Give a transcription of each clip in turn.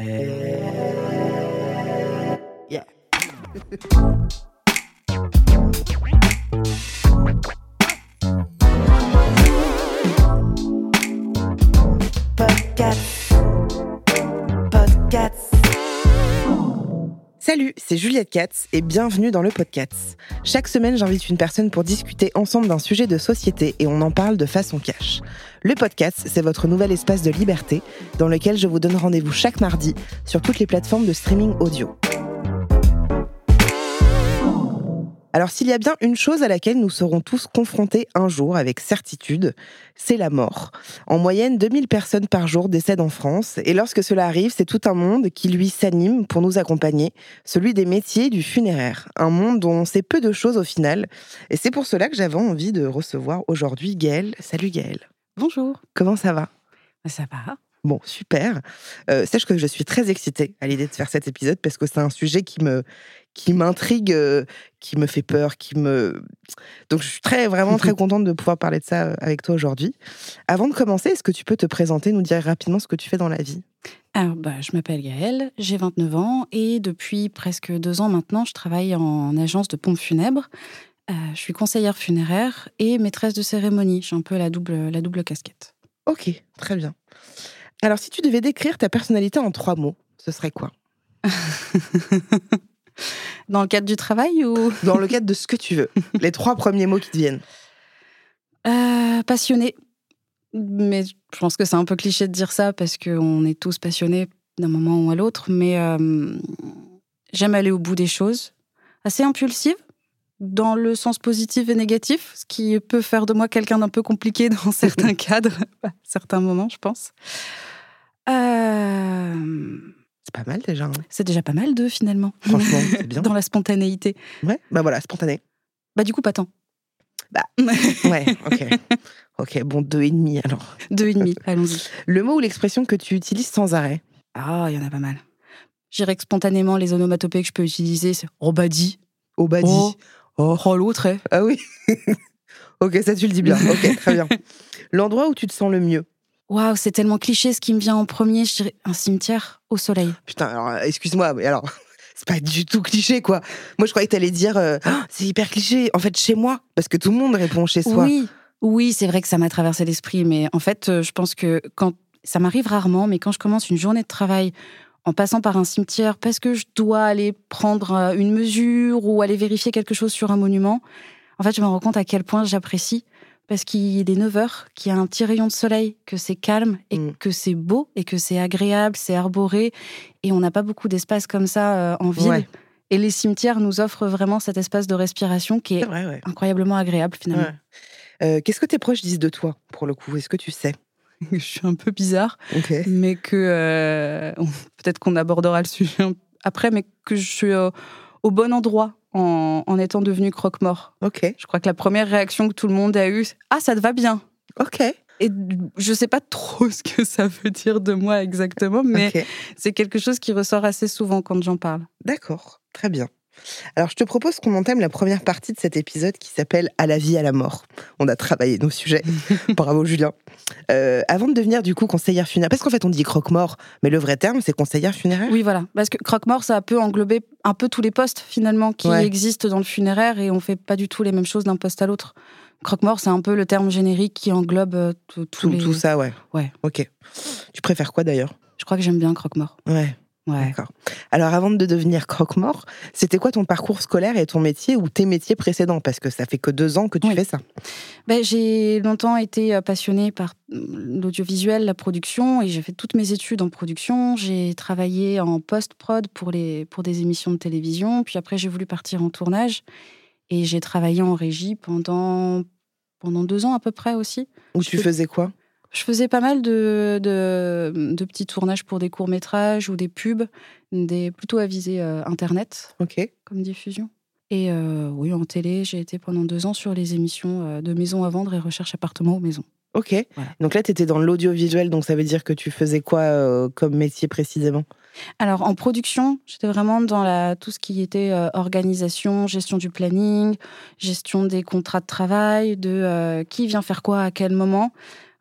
Podcast. Salut, c'est Juliette Katz et bienvenue dans le podcast. Chaque semaine, j'invite une personne pour discuter ensemble d'un sujet de société et on en parle de façon cash. Le podcast, c'est votre nouvel espace de liberté dans lequel je vous donne rendez-vous chaque mardi sur toutes les plateformes de streaming audio. Alors s'il y a bien une chose à laquelle nous serons tous confrontés un jour avec certitude, c'est la mort. En moyenne, 2000 personnes par jour décèdent en France, et lorsque cela arrive, c'est tout un monde qui lui s'anime pour nous accompagner, celui des métiers du funéraire, un monde dont on sait peu de choses au final, et c'est pour cela que j'avais envie de recevoir aujourd'hui Gaëlle. Salut Gaëlle. Bonjour. Comment ça va? Ça va. Bon, super. Euh, sache que je suis très excitée à l'idée de faire cet épisode parce que c'est un sujet qui me qui m'intrigue, euh, qui me fait peur, qui me donc je suis très vraiment très contente de pouvoir parler de ça euh, avec toi aujourd'hui. Avant de commencer, est-ce que tu peux te présenter, nous dire rapidement ce que tu fais dans la vie? Alors, bah, je m'appelle Gaëlle, j'ai 29 ans et depuis presque deux ans maintenant, je travaille en agence de pompes funèbres. Euh, je suis conseillère funéraire et maîtresse de cérémonie. J'ai un peu la double, la double casquette. Ok, très bien. Alors, si tu devais décrire ta personnalité en trois mots, ce serait quoi? Dans le cadre du travail ou? Dans le cadre de ce que tu veux. Les trois premiers mots qui te viennent. Euh, Passionnée. Mais je pense que c'est un peu cliché de dire ça parce qu'on est tous passionnés d'un moment ou à l'autre. Mais euh, j'aime aller au bout des choses. Assez impulsive, dans le sens positif et négatif, ce qui peut faire de moi quelqu'un d'un peu compliqué dans certains cadres, à certains moments, je pense. Euh, C'est pas mal déjà. hein. C'est déjà pas mal deux finalement. Franchement, c'est bien. dans la spontanéité. Ouais, bah voilà, spontané. Bah du coup pas tant. Bah. Ouais, ok. Ok, bon, deux et demi alors. Deux et demi, allons-y. Le mot ou l'expression que tu utilises sans arrêt? Ah, il y en a pas mal. Je dirais que spontanément, les onomatopées que je peux utiliser, c'est oh bah Oh. Oh. oh l'autre, eh. Ah oui Ok, ça tu le dis bien. Ok, très bien. L'endroit où tu te sens le mieux Waouh, c'est tellement cliché. Ce qui me vient en premier, je dirais un cimetière au soleil. Putain, alors, excuse-moi, mais alors, c'est pas du tout cliché, quoi. Moi, je croyais que t'allais dire, euh, Ah, c'est hyper cliché. En fait, chez moi, parce que tout le monde répond chez soi. Oui, oui, c'est vrai que ça m'a traversé l'esprit, mais en fait, euh, je pense que quand ça m'arrive rarement, mais quand je commence une journée de travail en passant par un cimetière parce que je dois aller prendre euh, une mesure ou aller vérifier quelque chose sur un monument, en fait, je me rends compte à quel point j'apprécie parce qu'il est 9 heures, qu'il y a un petit rayon de soleil, que c'est calme et Mm. que c'est beau et que c'est agréable, c'est arboré et on n'a pas beaucoup d'espace comme ça euh, en ville. Ouais. Et les cimetières nous offrent vraiment cet espace de respiration qui est vrai, ouais. incroyablement agréable finalement. Ouais. Euh, Qu'est-ce que tes proches disent de toi, pour le coup? Est-ce que tu sais? je suis un peu bizarre, mais que euh, peut-être qu'on abordera le sujet après, mais que je suis au bon endroit en, en étant devenue croque-mort. Ok. Je crois que la première réaction que tout le monde a eue, ah ça te va bien. Ok. Et je sais pas trop ce que ça veut dire de moi exactement, mais c'est quelque chose qui ressort assez souvent quand j'en parle. D'accord. Très bien. Alors, je te propose qu'on entame la première partie de cet épisode qui s'appelle À la vie, à la mort. On a travaillé nos sujets. Bravo, Julien. Euh, avant de devenir, du coup, conseillère funéraire, parce qu'en fait, on dit croque-mort, mais le vrai terme, c'est conseillère funéraire? Oui, voilà. Parce que croque-mort, ça peut englober un peu tous les postes finalement qui Ouais. existent dans le funéraire et on fait pas du tout les mêmes choses d'un poste à l'autre. Croque-mort, c'est un peu le terme générique qui englobe euh, tout, tous tout, les- tout ça, ouais. Ouais. Ok. Tu préfères quoi d'ailleurs? Je crois que j'aime bien croque-mort. Ouais. Ouais. D'accord. Alors, avant de devenir croque-mort, c'était quoi ton parcours scolaire et ton métier ou tes métiers précédents? Parce que ça fait que deux ans que tu Oui. fais ça. Ben, j'ai longtemps été euh, passionnée par mm, l'audiovisuel, la production, et j'ai fait toutes mes études en production. J'ai travaillé en post-prod pour, les, pour des émissions de télévision, puis après j'ai voulu partir en tournage, et j'ai travaillé en régie pendant, pendant deux ans à peu près aussi. Où Je tu fais- faisais quoi? Je faisais pas mal de, de, petits tournages pour des courts-métrages ou des pubs, des, plutôt à viser euh, Internet comme diffusion. Et euh, oui, en télé, j'ai été pendant deux ans sur les émissions euh, de Maison à vendre et Recherche appartement aux maisons. Ok. Donc là, tu étais dans l'audiovisuel, donc ça veut dire que tu faisais quoi comme métier précisément? Alors en production, j'étais vraiment dans la, tout ce qui était organisation, gestion du planning, gestion des contrats de travail, de qui vient faire quoi à quel moment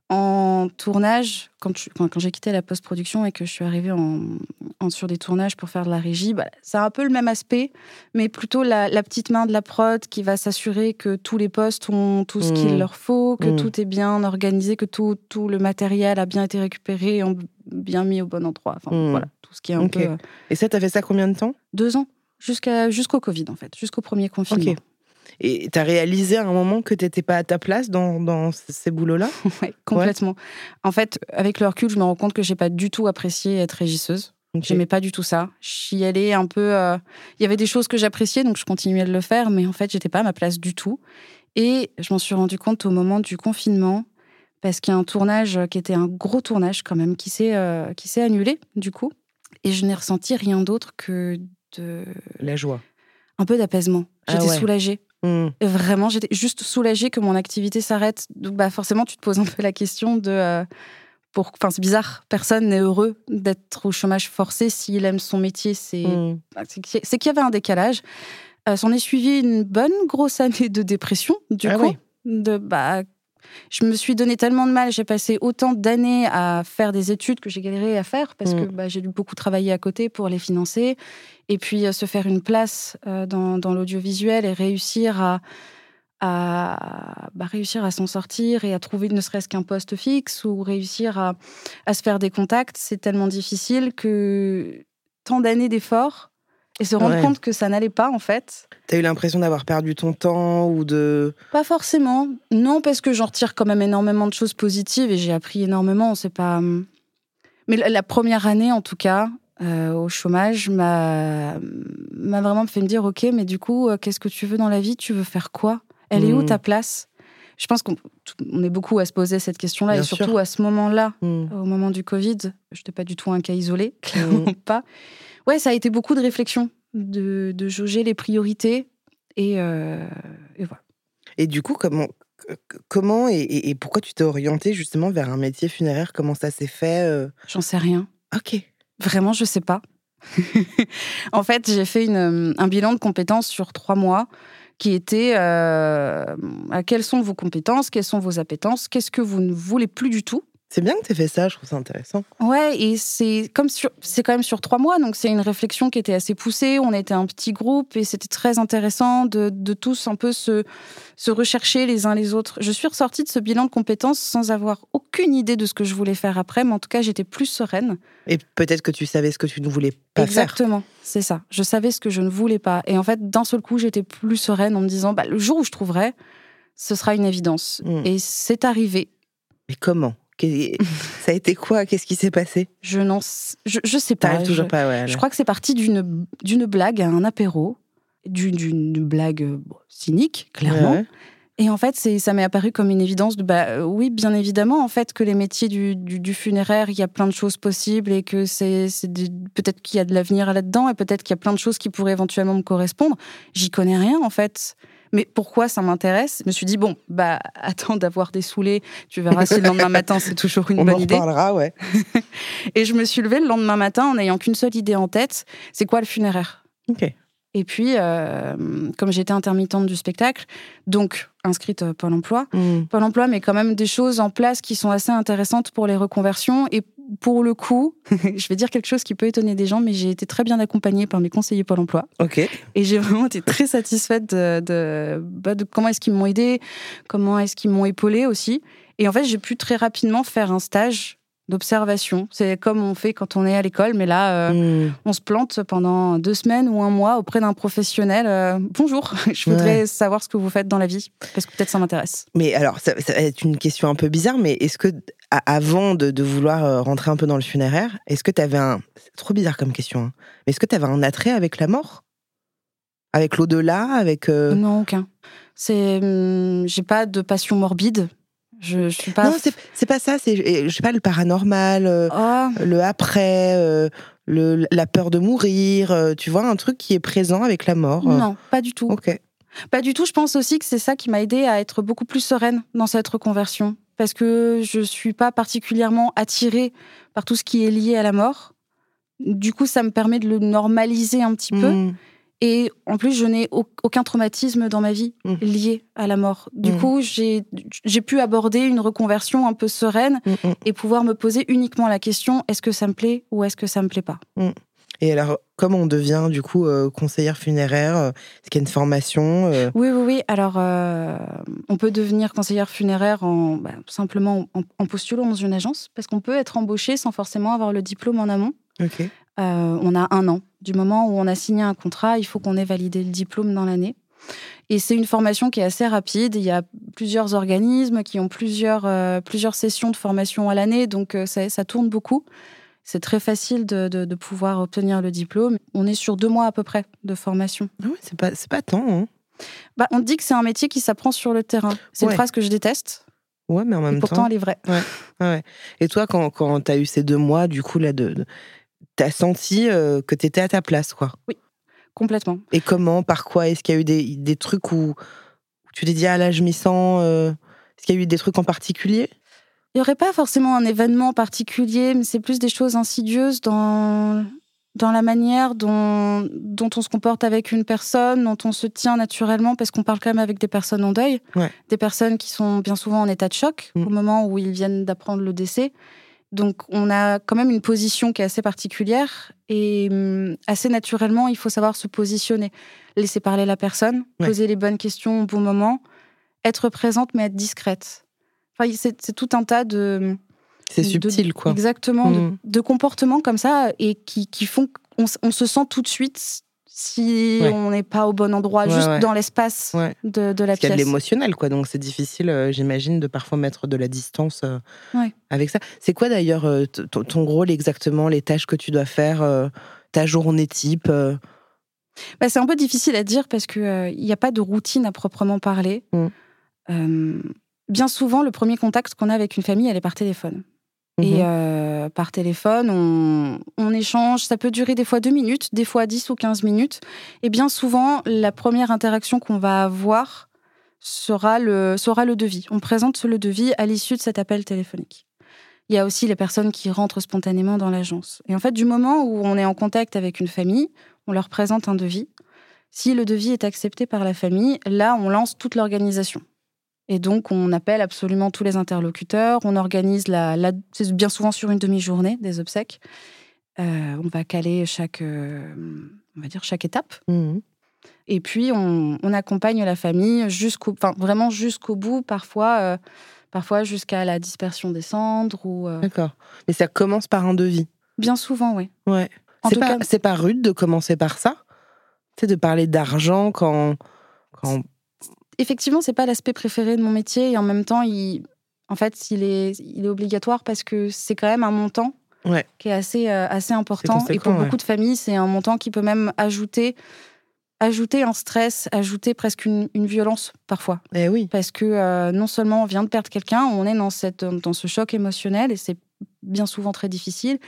en tournage, quand, quand, j'ai quitté la post-production et que je suis arrivée en, sur des tournages pour faire de la régie, bah, c'est un peu le même aspect, mais plutôt la, petite main de la prod qui va s'assurer que tous les postes ont tout ce qu'il mmh. leur faut, que mmh. tout est bien organisé, que tout, tout, le matériel a bien été récupéré et bien mis au bon endroit. Enfin, mmh. voilà, tout ce qui est un peu. Euh, et ça, t'as fait ça combien de temps? Deux ans, jusqu'à jusqu'au Covid en fait, jusqu'au premier confinement. Et tu as réalisé à un moment que tu n'étais pas à ta place dans, dans ces boulots-là Oui, complètement. En fait, avec le recul, je me rends compte que j'ai pas du tout apprécié être régisseuse. Je J'aimais pas du tout ça. J'y allais un peu. Euh, il y avait des choses que j'appréciais, donc je continuais de le faire, mais en fait, j'étais pas à ma place du tout. Et je m'en suis rendu compte au moment du confinement, parce qu'il y a un tournage qui était un gros tournage quand même, qui s'est euh, qui s'est annulé du coup. Et je n'ai ressenti rien d'autre que de la joie, un peu d'apaisement. Ah j'étais soulagée. Mmh. Vraiment, j'étais juste soulagée que mon activité s'arrête. Donc, bah, forcément, tu te poses un peu la question de. Euh, pour... Enfin, c'est bizarre. Personne n'est heureux d'être au chômage forcé s'il aime son métier. C'est mmh. bah, c'est qu'il y avait un décalage. Euh, S'en est suivi une bonne grosse année de dépression, du ah coup. De, bah, je me suis donné tellement de mal, j'ai passé autant d'années à faire des études que j'ai galéré à faire parce que mmh. bah, j'ai dû beaucoup travailler à côté pour les financer et puis euh, se faire une place euh, dans, dans l'audiovisuel et réussir à, à bah, réussir à s'en sortir et à trouver ne serait-ce qu'un poste fixe ou réussir à, à se faire des contacts, c'est tellement difficile que tant d'années d'efforts et se rendre compte que ça n'allait pas en fait. T'as eu l'impression d'avoir perdu ton temps ou de... Pas forcément. Non, parce que j'en retire quand même énormément de choses positives et j'ai appris énormément. C'est pas... Hum. Mais la première année, en tout cas, euh, au chômage, m'a vraiment fait me dire, ok, mais du coup, euh, qu'est-ce que tu veux dans la vie? Tu veux faire quoi? Elle est où hmm. ta place? Je pense qu'on est beaucoup à se poser cette question-là et surtout à ce moment-là, hmm. au moment du Covid, je n'étais pas du tout un cas isolé, clairement hmm. pas ouais, ça a été beaucoup de réflexion, de, de jauger les priorités. Et, euh, et, voilà. Et du coup, comment, comment et, pourquoi tu t'es orienté justement vers un métier funéraire? Comment ça s'est fait euh? J'en sais rien. Ok. Vraiment, je sais pas. en fait, j'ai fait une, un bilan de compétences sur trois mois qui était euh, quelles sont vos compétences, quelles sont vos appétences, qu'est-ce que vous ne voulez plus du tout? C'est bien que tu aies fait ça, je trouve ça intéressant. Ouais, et c'est comme c'est quand même sur trois mois, donc c'est une réflexion qui était assez poussée. On était un petit groupe et c'était très intéressant de, tous un peu se, se rechercher les uns les autres. Je suis ressortie de ce bilan de compétences sans avoir aucune idée de ce que je voulais faire après, mais en tout cas j'étais plus sereine. Et peut-être que tu savais ce que tu ne voulais pas faire. Exactement, c'est ça. Je savais ce que je ne voulais pas. Et en fait, d'un seul coup, j'étais plus sereine en me disant, bah, le jour où je trouverai, ce sera une évidence. Hmm. Et c'est arrivé. Mais comment? Ça a été quoi? Qu'est-ce qui s'est passé? Je n'en je, je sais pas. toujours je, pas, ouais. Je crois que c'est parti d'une blague à un apéro, d'une blague euh, cynique, clairement. Et en fait, c'est ça m'est apparu comme une évidence de bah euh, oui, bien évidemment, en fait, que les métiers du, du, funéraire, il y a plein de choses possibles et que c'est peut-être qu'il y a de l'avenir là-dedans et peut-être qu'il y a plein de choses qui pourraient éventuellement me correspondre. J'y connais rien en fait. Mais pourquoi ça m'intéresse? Je me suis dit, bon, bah, attends d'avoir des saoulés, tu verras si le lendemain matin c'est toujours une bonne idée. On en parlera, ouais. et je me suis levée le lendemain matin en n'ayant qu'une seule idée en tête c'est quoi le funéraire? Ok. Et puis, euh, comme j'étais intermittente du spectacle, donc inscrite à Pôle emploi, mmh. Pôle emploi met quand même des choses en place qui sont assez intéressantes pour les reconversions. Et pour le coup, je vais dire quelque chose qui peut étonner des gens, mais j'ai été très bien accompagnée par mes conseillers Pôle emploi. Ok. Et j'ai vraiment été très satisfaite de, de, bah, de comment est-ce qu'ils m'ont aidé, comment est-ce qu'ils m'ont épaulé aussi. Et en fait, j'ai pu très rapidement faire un stage d'observation. C'est comme on fait quand on est à l'école, mais là, euh, hmm. on se plante pendant deux semaines ou un mois auprès d'un professionnel. Euh, bonjour, je voudrais savoir ce que vous faites dans la vie, parce que peut-être ça m'intéresse. Mais alors, ça, va être une question un peu bizarre, mais est-ce que, avant de, vouloir euh, rentrer un peu dans le funéraire, est-ce que tu avais un. C'est trop bizarre comme question, hein, mais est-ce que tu avais un attrait avec la mort? Avec l'au-delà avec Non, aucun. C'est, hum, j'ai pas de passion morbide. Je, je suis pas. Non, c'est pas ça. C'est je sais pas le paranormal, euh, Oh, le après, euh, le, la peur de mourir. euh, tu vois un truc qui est présent avec la mort. non, pas du tout. Ok. Pas du tout. Je pense aussi que c'est ça qui m'a aidé à être beaucoup plus sereine dans cette reconversion. Parce que je suis pas particulièrement attirée par tout ce qui est lié à la mort. Du coup, ça me permet de le normaliser un petit peu. Et en plus, je n'ai au- aucun traumatisme dans ma vie Mm. lié à la mort. Du Mm. coup, j'ai pu aborder une reconversion un peu sereine Mm, mm. et pouvoir me poser uniquement la question est-ce que ça me plaît ou est-ce que ça me plaît pas? Et alors, comment on devient du coup euh, conseillère funéraire euh, Est-ce qu'il y a une formation euh, Oui, oui, oui. Alors, euh, on peut devenir conseillère funéraire en bah, simplement en, en postulant dans une agence, parce qu'on peut être embauché sans forcément avoir le diplôme en amont. Ok. Euh, on a un an. Du moment où on a signé un contrat, il faut qu'on ait validé le diplôme dans l'année. Et c'est une formation qui est assez rapide. Il y a plusieurs organismes qui ont plusieurs, euh, plusieurs sessions de formation à l'année, donc euh, ça, ça tourne beaucoup. C'est très facile de, de- de pouvoir obtenir le diplôme. On est sur deux mois à peu près de formation. Ah ouais, c'est pas pas tant. Hein. Bah, on dit que c'est un métier qui s'apprend sur le terrain. C'est Ouais. une phrase que je déteste, Ouais, mais en et même pourtant temps. elle est vraie. Ouais. Et toi, quand, quand tu as eu ces deux mois, du coup, là, de, de- t'as senti euh, que t'étais à ta place, quoi. Complètement. Et comment, par quoi? Est-ce qu'il y a eu des, des trucs où, où tu t'es dit, ah là, je m'y sens. euh, Est-ce qu'il y a eu des trucs en particulier? Il n'y aurait pas forcément un événement particulier, mais c'est plus des choses insidieuses dans, dans la manière dont, dont on se comporte avec une personne, dont on se tient naturellement, parce qu'on parle quand même avec des personnes en deuil, Ouais. des personnes qui sont bien souvent en état de choc Mm. au moment où ils viennent d'apprendre le décès. Donc on a quand même une position qui est assez particulière et hum, assez naturellement, il faut savoir se positionner, laisser parler la personne, Ouais. poser les bonnes questions au bon moment, être présente mais être discrète. Enfin, c'est tout un tas de C'est de- subtil, quoi. Exactement, de, Mm. de comportements comme ça et qui, qui font qu'on on se sent tout de suite si Ouais. on n'est pas au bon endroit, Ouais, juste ouais. dans l'espace de, de la Parce qu'il y a de pièce. l'émotionnel, quoi. Donc c'est difficile, euh, j'imagine, de parfois mettre de la distance euh, avec ça. C'est quoi d'ailleurs euh, ton, rôle exactement, les tâches que tu dois faire, ta journée type Bah, c'est un peu difficile à dire parce qu'il n'y a pas de routine à proprement parler. Mm. Euh, bien souvent, le premier contact qu'on a avec une famille, elle est par téléphone. Et mhm. euh, par téléphone, on, on échange. Ça peut durer des fois deux minutes, des fois 10 ou 15 minutes. Et bien souvent, la première interaction qu'on va avoir sera le, sera le devis. On présente le devis à l'issue de cet appel téléphonique. Il y a aussi les personnes qui rentrent spontanément dans l'agence. Et en fait, du moment où on est en contact avec une famille, on leur présente un devis. Si le devis est accepté par la famille, là, on lance toute l'organisation. Et donc, on appelle absolument tous les interlocuteurs. On organise la, la- c'est bien souvent sur une demi-journée des obsèques. Euh, on va caler chaque, euh, on va dire chaque étape. Mhm. Et puis, on, on accompagne la famille jusqu'au, enfin, vraiment jusqu'au bout, parfois, euh, parfois jusqu'à la dispersion des cendres ou D'accord. Mais ça commence par un devis. bien souvent, oui. Ouais. C'est pas, cas- c'est pas rude de commencer par ça? Sais, de parler d'argent quand. quand... Effectivement, c'est pas l'aspect préféré de mon métier et en même temps, il, en fait, il est, il est obligatoire parce que c'est quand même un montant Ouais. qui est assez, euh, assez important. Et pour ouais. beaucoup de familles, c'est un montant qui peut même ajouter, ajouter un stress, ajouter presque une, une violence parfois. Eh oui. Parce que euh, non seulement on vient de perdre quelqu'un, on est dans, cette, dans ce choc émotionnel et c'est bien souvent très difficile.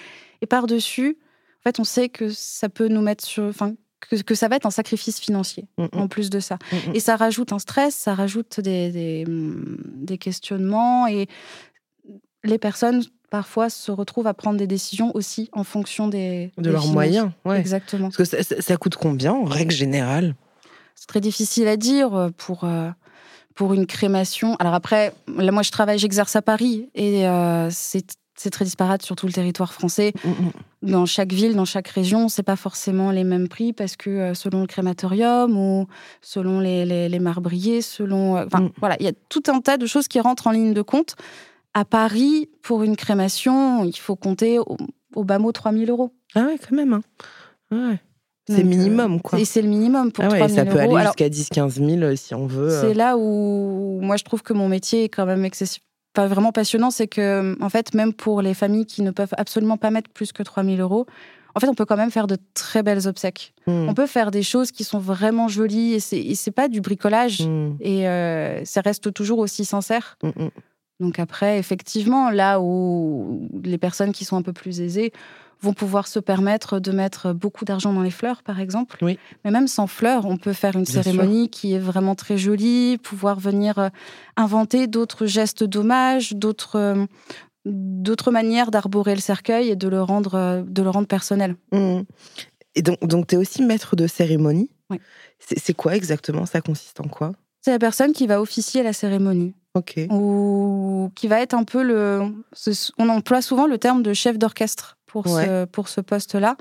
Et par-dessus, en fait, on sait que ça peut nous mettre sur. Enfin, que, que ça va être un sacrifice financier Mhm. en plus de ça. Mhm. Et ça rajoute un stress, ça rajoute des, des, des questionnements et les personnes parfois se retrouvent à prendre des décisions aussi en fonction des, De des leurs finances. moyens. Ouais. Exactement. Parce que ça, ça- ça coûte combien en règle générale? C'est très difficile à dire euh, pour, euh, pour une crémation. Alors après, là, moi, je travaille, j'exerce à Paris et euh, c'est c'est très disparate sur tout le territoire français. Dans chaque ville, dans chaque région, c'est pas forcément les mêmes prix parce que euh, selon le crématorium ou selon les, les, les marbriers, selon. euh, Enfin, Mm. voilà, il y a tout un tas de choses qui rentrent en ligne de compte. À Paris, pour une crémation, il faut compter au, au bas mot 3000 euros. Ah ouais, quand même. hein. Ouais. C'est euh, minimum, quoi. Et c'est le minimum pour Ah ouais, 3000 ça peut euros. aller jusqu'à 10-15 000 euh, si on veut. C'est là où moi je trouve que mon métier est quand même excessif. Pas vraiment passionnant, c'est que en fait même pour les familles qui ne peuvent absolument pas mettre plus que 3000 euros, en fait on peut quand même faire de très belles obsèques. Mhm. On peut faire des choses qui sont vraiment jolies et c'est pas du bricolage Mhm. et euh, ça reste toujours aussi sincère. Mhm. Donc après, effectivement, là où les personnes qui sont un peu plus aisées vont pouvoir se permettre de mettre beaucoup d'argent dans les fleurs, par exemple. Oui. Mais même sans fleurs, on peut faire une Bien cérémonie qui est vraiment très jolie, pouvoir venir euh, inventer d'autres gestes d'hommage, d'autres euh, d'autres manières d'arborer le cercueil et de le rendre, euh, de le rendre personnel. Mmh. Et donc, donc tu es aussi maître de cérémonie. Oui. C'est quoi exactement? Ça consiste en quoi? C'est la personne qui va officier la cérémonie. Ok. ou qui va être un peu le. On emploie souvent le terme de chef d'orchestre pour ce, Ouais. pour ce poste-là,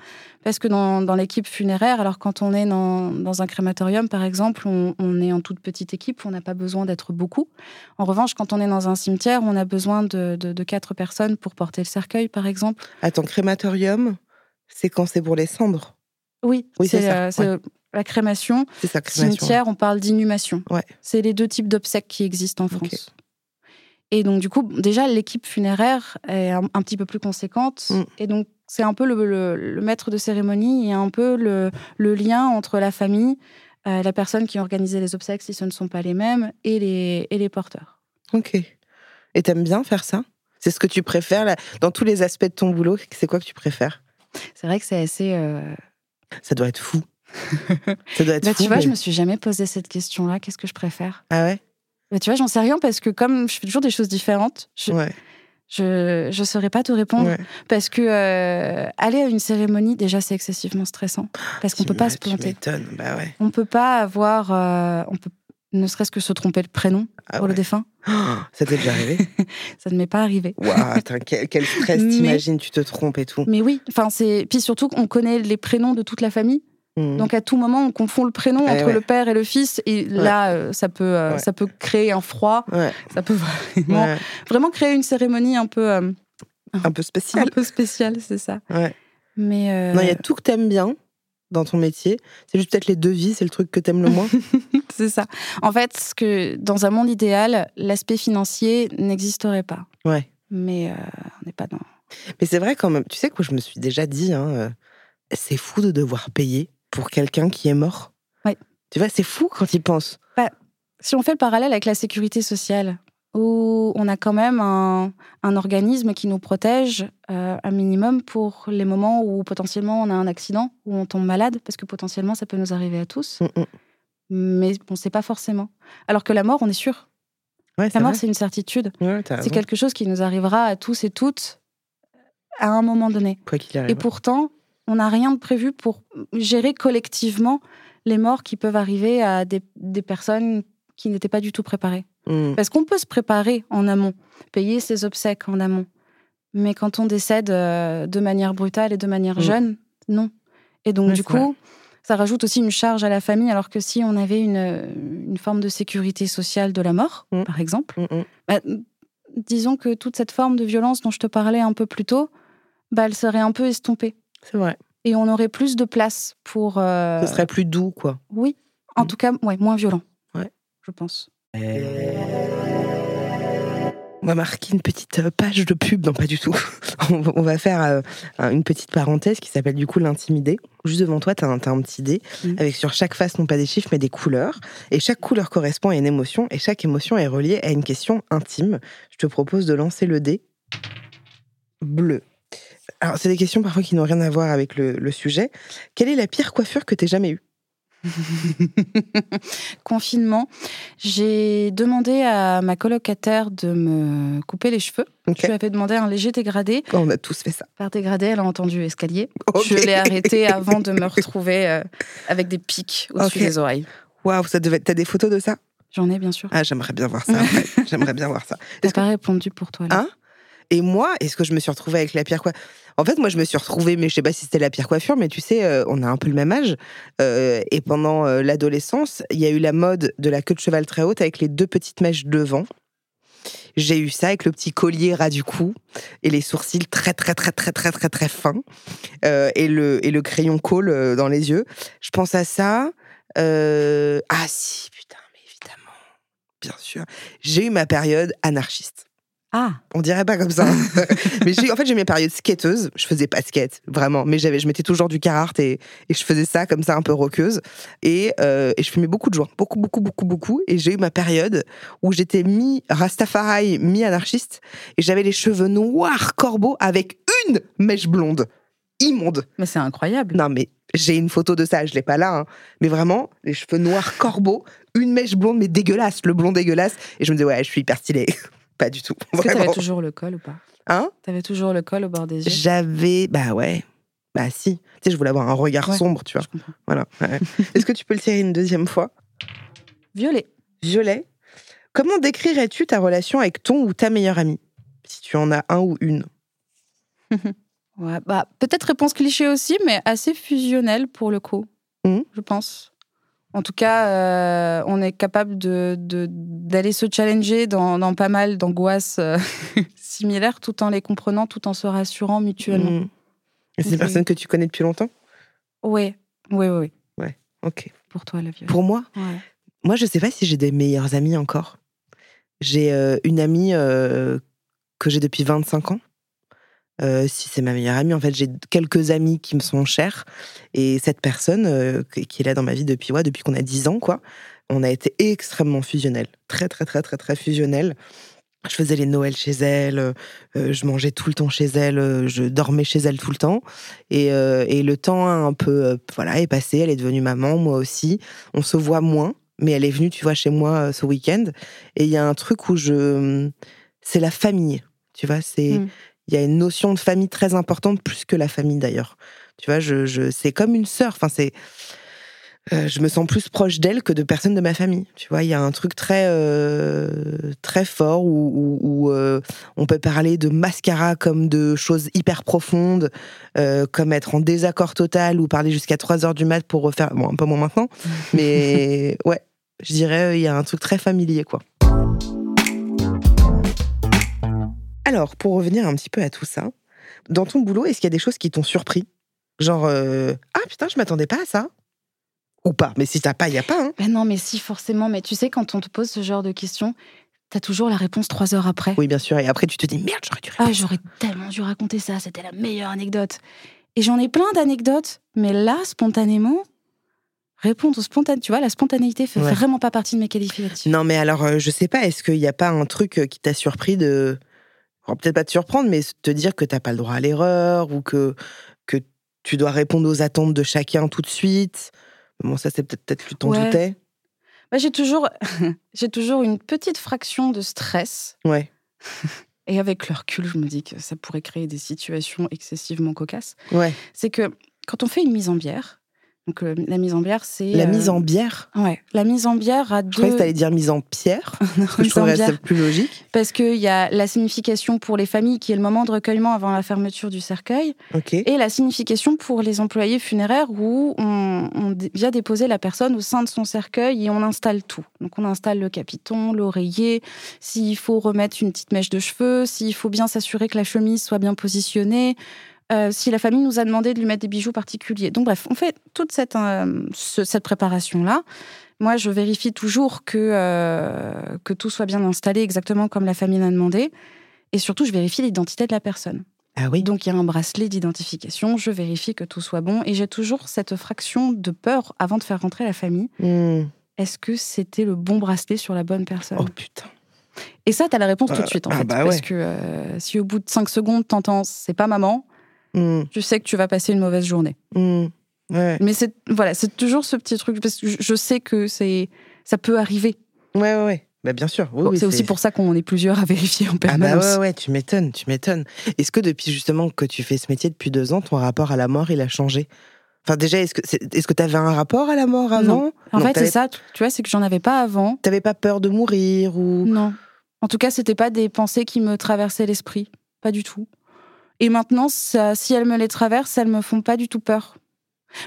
parce que dans, dans l'équipe funéraire, alors quand on est dans, dans un crématorium, par exemple, on, on est en toute petite équipe, on n'a pas besoin d'être beaucoup. En revanche, quand on est dans un cimetière, on a besoin de, de, de quatre personnes pour porter le cercueil, par exemple. Attends, crématorium, c'est quand c'est pour les cendres? Oui, Oui, c'est ça, euh, c'est la crémation. C'est ça, crémation. Cimetière, on parle d'inhumation. Ouais. C'est les deux types d'obsèques qui existent en. France. Et donc, du coup, déjà, l'équipe funéraire est un, un petit peu plus conséquente. Mm. Et donc, c'est un peu le, le- le maître de cérémonie et un peu le, le lien entre la famille, euh, la personne qui a organisé les obsèques, si ce ne sont pas les mêmes, et les, et les porteurs. Ok. Et t'aimes bien faire ça? C'est ce que tu préfères là, dans tous les aspects de ton boulot C'est quoi que tu préfères? C'est vrai que c'est assez. euh, Ça doit être fou. ça doit être Bah, fou. tu vois, mais- je me suis jamais posé cette question-là. Qu'est-ce que je préfère? Ah ouais? Bah, Tu vois, j'en sais rien parce que comme je fais toujours des choses différentes, je Ouais. je, je saurais pas te répondre. ouais. Parce que euh, aller à une cérémonie, déjà, c'est excessivement stressant. Parce qu'on Tu peut pas se planter. Bah ouais. On peut pas avoir. euh, on peut ne serait-ce que se tromper le prénom Ah pour le défunt. Oh, ça t'est déjà arrivé? Ça ne m'est pas arrivé. Waouh, quel, quel stress, t'imagines, tu te trompes et tout. Mais oui, enfin c'est. Puis surtout qu'on connaît les prénoms de toute la famille, Hmm. donc à tout moment on confond le prénom Eh entre ouais. le père et le fils, et là euh, ça peut euh, Ouais. ça peut créer un froid, ça peut vraiment créer une cérémonie un peu euh, Un peu un spécial. peu spéciale, c'est ça. Mais Non, il y a tout que t'aimes bien dans ton métier. C'est juste peut-être les devis, c'est le truc que t'aimes le moins. C'est ça. En fait, ce que dans un monde idéal, l'aspect financier n'existerait pas. ouais. Mais on n'est pas dans. Mais c'est vrai quand même. Tu sais que je me suis déjà dit, hein, c'est fou de devoir payer pour quelqu'un qui est mort. Ouais. Tu vois, c'est fou quand il pense. Si on fait le parallèle avec la sécurité sociale, où on a quand même un, un organisme qui nous protège euh, un minimum pour les moments où potentiellement on a un accident, où on tombe malade, parce que potentiellement ça peut nous arriver à tous, Mm, mm. mais on ne sait pas forcément. Alors que la mort, on est sûr. Ouais, La mort, c'est une certitude. Ouais, C'est quelque chose qui nous arrivera à tous et toutes à un moment donné. Quoi qu'il arrive. Et pourtant, on n'a rien de prévu pour gérer collectivement les morts qui peuvent arriver à des, des personnes qui n'étaient pas du tout préparées. Hmm. Parce qu'on peut se préparer en amont, payer ses obsèques en amont. Mais quand on décède euh, de manière brutale et de manière Mm. jeune, non. Et donc, du vrai. coup, ça rajoute aussi une charge à la famille, alors que si on avait une, une forme de sécurité sociale de la mort, Mm. par exemple, Hmm, hmm. bah, disons que toute cette forme de violence dont je te parlais un peu plus tôt, bah, elle serait un peu estompée. C'est vrai. Et on aurait plus de place pour... euh, Ce serait plus doux, quoi. Oui, en Mm. tout cas, ouais, moins violent. Ouais. Je pense. On va marquer une petite euh, page de pub, non pas du tout. On va- faire euh, un- une petite parenthèse qui s'appelle du coup l'intimidé. Juste devant toi, tu as, un t'as un petit dé Mhm. avec sur chaque face non pas des chiffres mais des couleurs. Et chaque couleur correspond à une émotion et chaque émotion est reliée à une question intime. Je te propose de lancer le dé bleu. Alors, c'est des questions parfois qui n'ont rien à voir avec le, le sujet. Quelle est la pire coiffure que tu jamais eue? Confinement, j'ai demandé à ma colocataire de me couper les cheveux. Ok. Je lui avais demandé un léger dégradé. On a tous fait ça. Par dégradé, elle a entendu escalier. Je l'ai arrêté avant de me retrouver euh, avec des pics au-dessus des oreilles. Waouh, ça devait. T'as des photos de ça? J'en ai bien sûr. Ah, j'aimerais bien voir ça. j'aimerais bien voir ça. T'as que- pas répondu pour toi là. Hein? Et moi, est-ce que je me suis retrouvée avec la pire coiffure? En fait, moi, je me suis retrouvée, mais je sais pas si c'était la pire coiffure, mais tu sais, euh, on a un peu le même âge. Euh, et pendant euh, l'adolescence, il y a eu la mode de la queue de cheval très haute avec les deux petites mèches devant. J'ai eu ça avec le petit collier ras du cou et les sourcils très très très très très très très fins et le et le crayon colle dans les yeux. Je pense à ça. Ah si, putain, mais évidemment, bien sûr. J'ai eu ma période anarchiste. Ah, On dirait pas comme ça. mais en fait, j'ai mes périodes skateuses. Je faisais pas de skate, vraiment. Mais j'avais, je mettais toujours du carhartt et, et je faisais ça comme ça, un peu roqueuse. Et, euh, et je fumais beaucoup de joints. Beaucoup, beaucoup, beaucoup, beaucoup. Et j'ai eu ma période où j'étais mi-rastafari, mi-anarchiste. Et j'avais les cheveux noirs corbeaux avec une mèche blonde. Immonde. mais c'est incroyable. Non, mais j'ai une photo de ça, je l'ai pas là. hein. Mais vraiment, les cheveux noirs corbeaux, une mèche blonde, mais dégueulasse, le blond dégueulasse. Et je me disais, ouais, je suis hyper stylée. pas du tout. Est-ce que t'avais toujours le col ou pas? Hein? T'avais toujours le col au bord des yeux? J'avais. Bah ouais. Bah si. Tu sais, je voulais avoir un regard Ouais. sombre, tu vois. Voilà. ouais. Est-ce que tu peux le tirer une deuxième fois? Violet. Violet, comment décrirais-tu ta relation avec ton ou ta meilleure amie? Si tu en as un ou une. Ouais, bah, peut-être réponse cliché aussi, mais assez fusionnelle pour le coup, Mhm. je pense. En tout cas, euh, on est capable de, de- d'aller se challenger dans, dans pas mal d'angoisses euh, similaires tout en les comprenant, tout en se rassurant mutuellement. Mm. Et C'est des personnes que tu connais depuis longtemps? Oui, oui, oui. oui. Ok. Pour toi, la. Pour moi, Ouais. moi, je sais pas si j'ai des meilleures amies encore. J'ai euh, une amie que j'ai depuis 25 ans. Euh, si c'est ma meilleure amie, en fait, j'ai quelques amis qui me sont chers. Et cette personne, euh, qui est là dans ma vie depuis, ouais, depuis qu'on a 10 ans, quoi, on a été extrêmement fusionnels. Très, très, très, très, très fusionnels. Je faisais les Noëls chez elle, euh, je mangeais tout le temps chez elle, je dormais chez elle tout le temps. Et, le temps un peu voilà, est passé, elle est devenue maman, moi aussi. On se voit moins, mais elle est venue, tu vois, chez moi ce week-end. Et il y a un truc où je. C'est la famille, tu vois, c'est. Mm. Il y a une notion de famille très importante, plus que la famille d'ailleurs. Tu vois, je, je, c'est comme une sœur. Enfin, c'est. euh, je me sens plus proche d'elle que de personnes de ma famille. Tu vois, il y a un truc très euh, très fort où, où- où, euh, on peut parler de mascara comme de choses hyper profondes, comme être en désaccord total ou parler jusqu'à 3 heures du mat pour refaire. Bon, un peu moins maintenant, mais ouais, je dirais il y a un truc très familier quoi. Alors, pour revenir un petit peu à tout ça, dans ton boulot, est-ce qu'il y a des choses qui t'ont surpris? Genre, euh, ah putain, je m'attendais pas à ça? Ou pas? Mais si t'as pas, il y a pas. Hein. Ben non, mais si, forcément. Mais tu sais, quand on te pose ce genre de questions, t'as toujours la réponse trois heures après. Oui, bien sûr. Et après, tu te dis merde, j'aurais dû. Ah, j'aurais tellement dû raconter ça, c'était la meilleure anecdote. Et j'en ai plein d'anecdotes, mais là, spontanément, répondre spontanément, tu vois, la spontanéité fait Ouais. vraiment pas partie de mes qualificatifs. Non, mais alors, euh, je sais pas, est-ce qu'il n'y a pas un truc euh, qui t'a surpris de. Peut-être pas te surprendre, mais te dire que t'as pas le droit à l'erreur ou que, que tu dois répondre aux attentes de chacun tout de suite. Bon, ça, c'est peut-être plus ton Ouais. doutais. Bah, j'ai toujours, j'ai toujours une petite fraction de stress. Ouais. Et avec le recul, je me dis que ça pourrait créer des situations excessivement cocasses. Ouais. C'est que quand on fait une mise en bière, donc euh, la mise en bière, c'est La euh, mise en bière. ouais, la mise en bière a Je croyais deux. que t'allais dire mise en pierre. Non, que je trouverais ça plus logique. Parce qu'il y a la signification pour les familles, qui est le moment de recueillement avant la fermeture du cercueil, Ok. et la signification pour les employés funéraires, où on, vient déposer la personne au sein de son cercueil et on installe tout. Donc on installe le capiton, l'oreiller, s'il faut remettre une petite mèche de cheveux, s'il faut bien s'assurer que la chemise soit bien positionnée, euh, si la famille nous a demandé de lui mettre des bijoux particuliers. Donc bref, on fait toute cette, euh, ce- cette préparation-là. Moi, je vérifie toujours que, euh, que tout soit bien installé exactement comme la famille l'a demandé. Et surtout, je vérifie l'identité de la personne. Ah oui. Donc, il y a un bracelet d'identification, je vérifie que tout soit bon. Et j'ai toujours cette fraction de peur avant de faire rentrer la famille. Hmm. Est-ce que c'était le bon bracelet sur la bonne personne? Oh putain. Et ça, tu as la réponse tout de suite, en ah fait. bah Parce que euh, si au bout de 5 secondes, t'entends c'est pas maman, Hmm. tu sais que tu vas passer une mauvaise journée. Ouais. Mais c'est voilà, c'est toujours ce petit truc parce que je- sais que c'est ça peut arriver. Ouais, ouais, ouais. Bah, bien sûr. Oui, Bon, oui, c'est aussi pour ça qu'on est plusieurs à vérifier en Ah permanence. bah ouais, ouais, tu m'étonnes, tu m'étonnes. Est-ce que depuis justement que tu fais ce métier depuis deux ans, ton rapport à la mort, il a changé? Enfin déjà, est-ce que est-ce que t'avais un rapport à la mort avant? En Non, fait, t'avais- c'est ça. Tu tu vois, c'est que j'en avais pas avant. T'avais pas peur de mourir ou Non. En tout cas, c'était pas des pensées qui me traversaient l'esprit. Pas du tout. Et maintenant, ça- si elles me les traversent, elles me font pas du tout peur.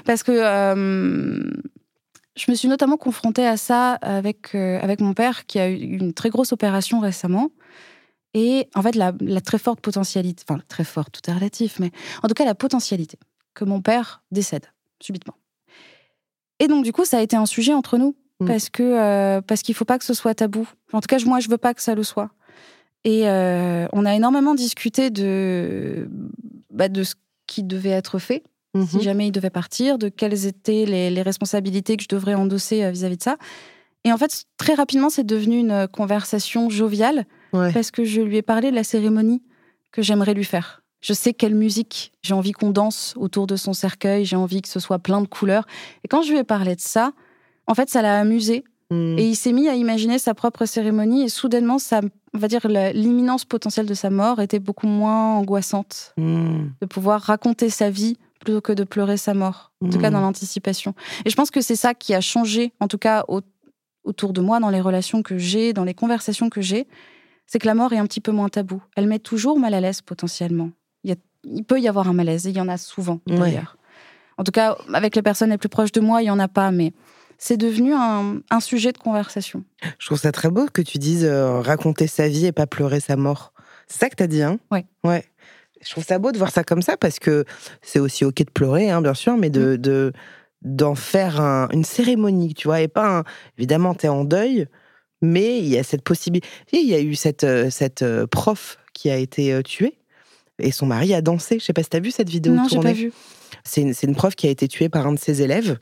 Parce que euh, je me suis notamment confrontée à ça avec, euh, avec mon père qui a eu une très grosse opération récemment. Et en fait, la, la très forte potentialité, enfin très forte, tout est relatif, mais en tout cas la potentialité que mon père décède subitement. Et donc du coup, ça a été un sujet entre nous Mm. parce que euh, parce qu'il faut pas que ce soit tabou. En tout cas, moi, je veux pas que ça le soit. Et euh, on a énormément discuté de, bah, de ce qui devait être fait si Mhm. jamais il devait partir, de quelles étaient les, les responsabilités que je devrais endosser euh, vis-à-vis de ça. Et en fait, très rapidement, c'est devenu une conversation joviale Ouais. parce que je lui ai parlé de la cérémonie que j'aimerais lui faire. Je sais quelle musique, j'ai envie qu'on danse autour de son cercueil, j'ai envie que ce soit plein de couleurs. Et quand je lui ai parlé de ça, en fait, ça l'a amusé. Mm. Et il s'est mis à imaginer sa propre cérémonie. Et soudainement, ça, on va dire, l'imminence potentielle de sa mort était beaucoup moins angoissante. Mm. De pouvoir raconter sa vie plutôt que de pleurer sa mort. En tout cas, Mhm. dans l'anticipation. Et je pense que c'est ça qui a changé, en tout cas au- autour de moi, dans les relations que j'ai, dans les conversations que j'ai. C'est que la mort est un petit peu moins tabou. Elle met toujours mal à l'aise potentiellement. Il, y a- il peut y avoir un malaise, et il y en a souvent Ouais. d'ailleurs. En tout cas, avec les personnes les plus proches de moi, il y en a pas, mais c'est devenu un, un sujet de conversation. Je trouve ça très beau que tu dises euh, raconter sa vie et pas pleurer sa mort. C'est ça que t'as dit, hein? Ouais. Ouais. Je trouve ça beau de voir ça comme ça parce que c'est aussi ok de pleurer, hein, bien sûr, mais de de- d'en faire un- une cérémonie, tu vois, et pas un- évidemment t'es en deuil, mais il y a cette possibilité. Il y a eu cette euh, cette euh, prof qui a été tuée et son mari a dansé. Je sais pas si t'as vu cette vidéo non, j'ai tournée. pas vu. C'est une, c'est une prof qui a été tuée par un de ses élèves.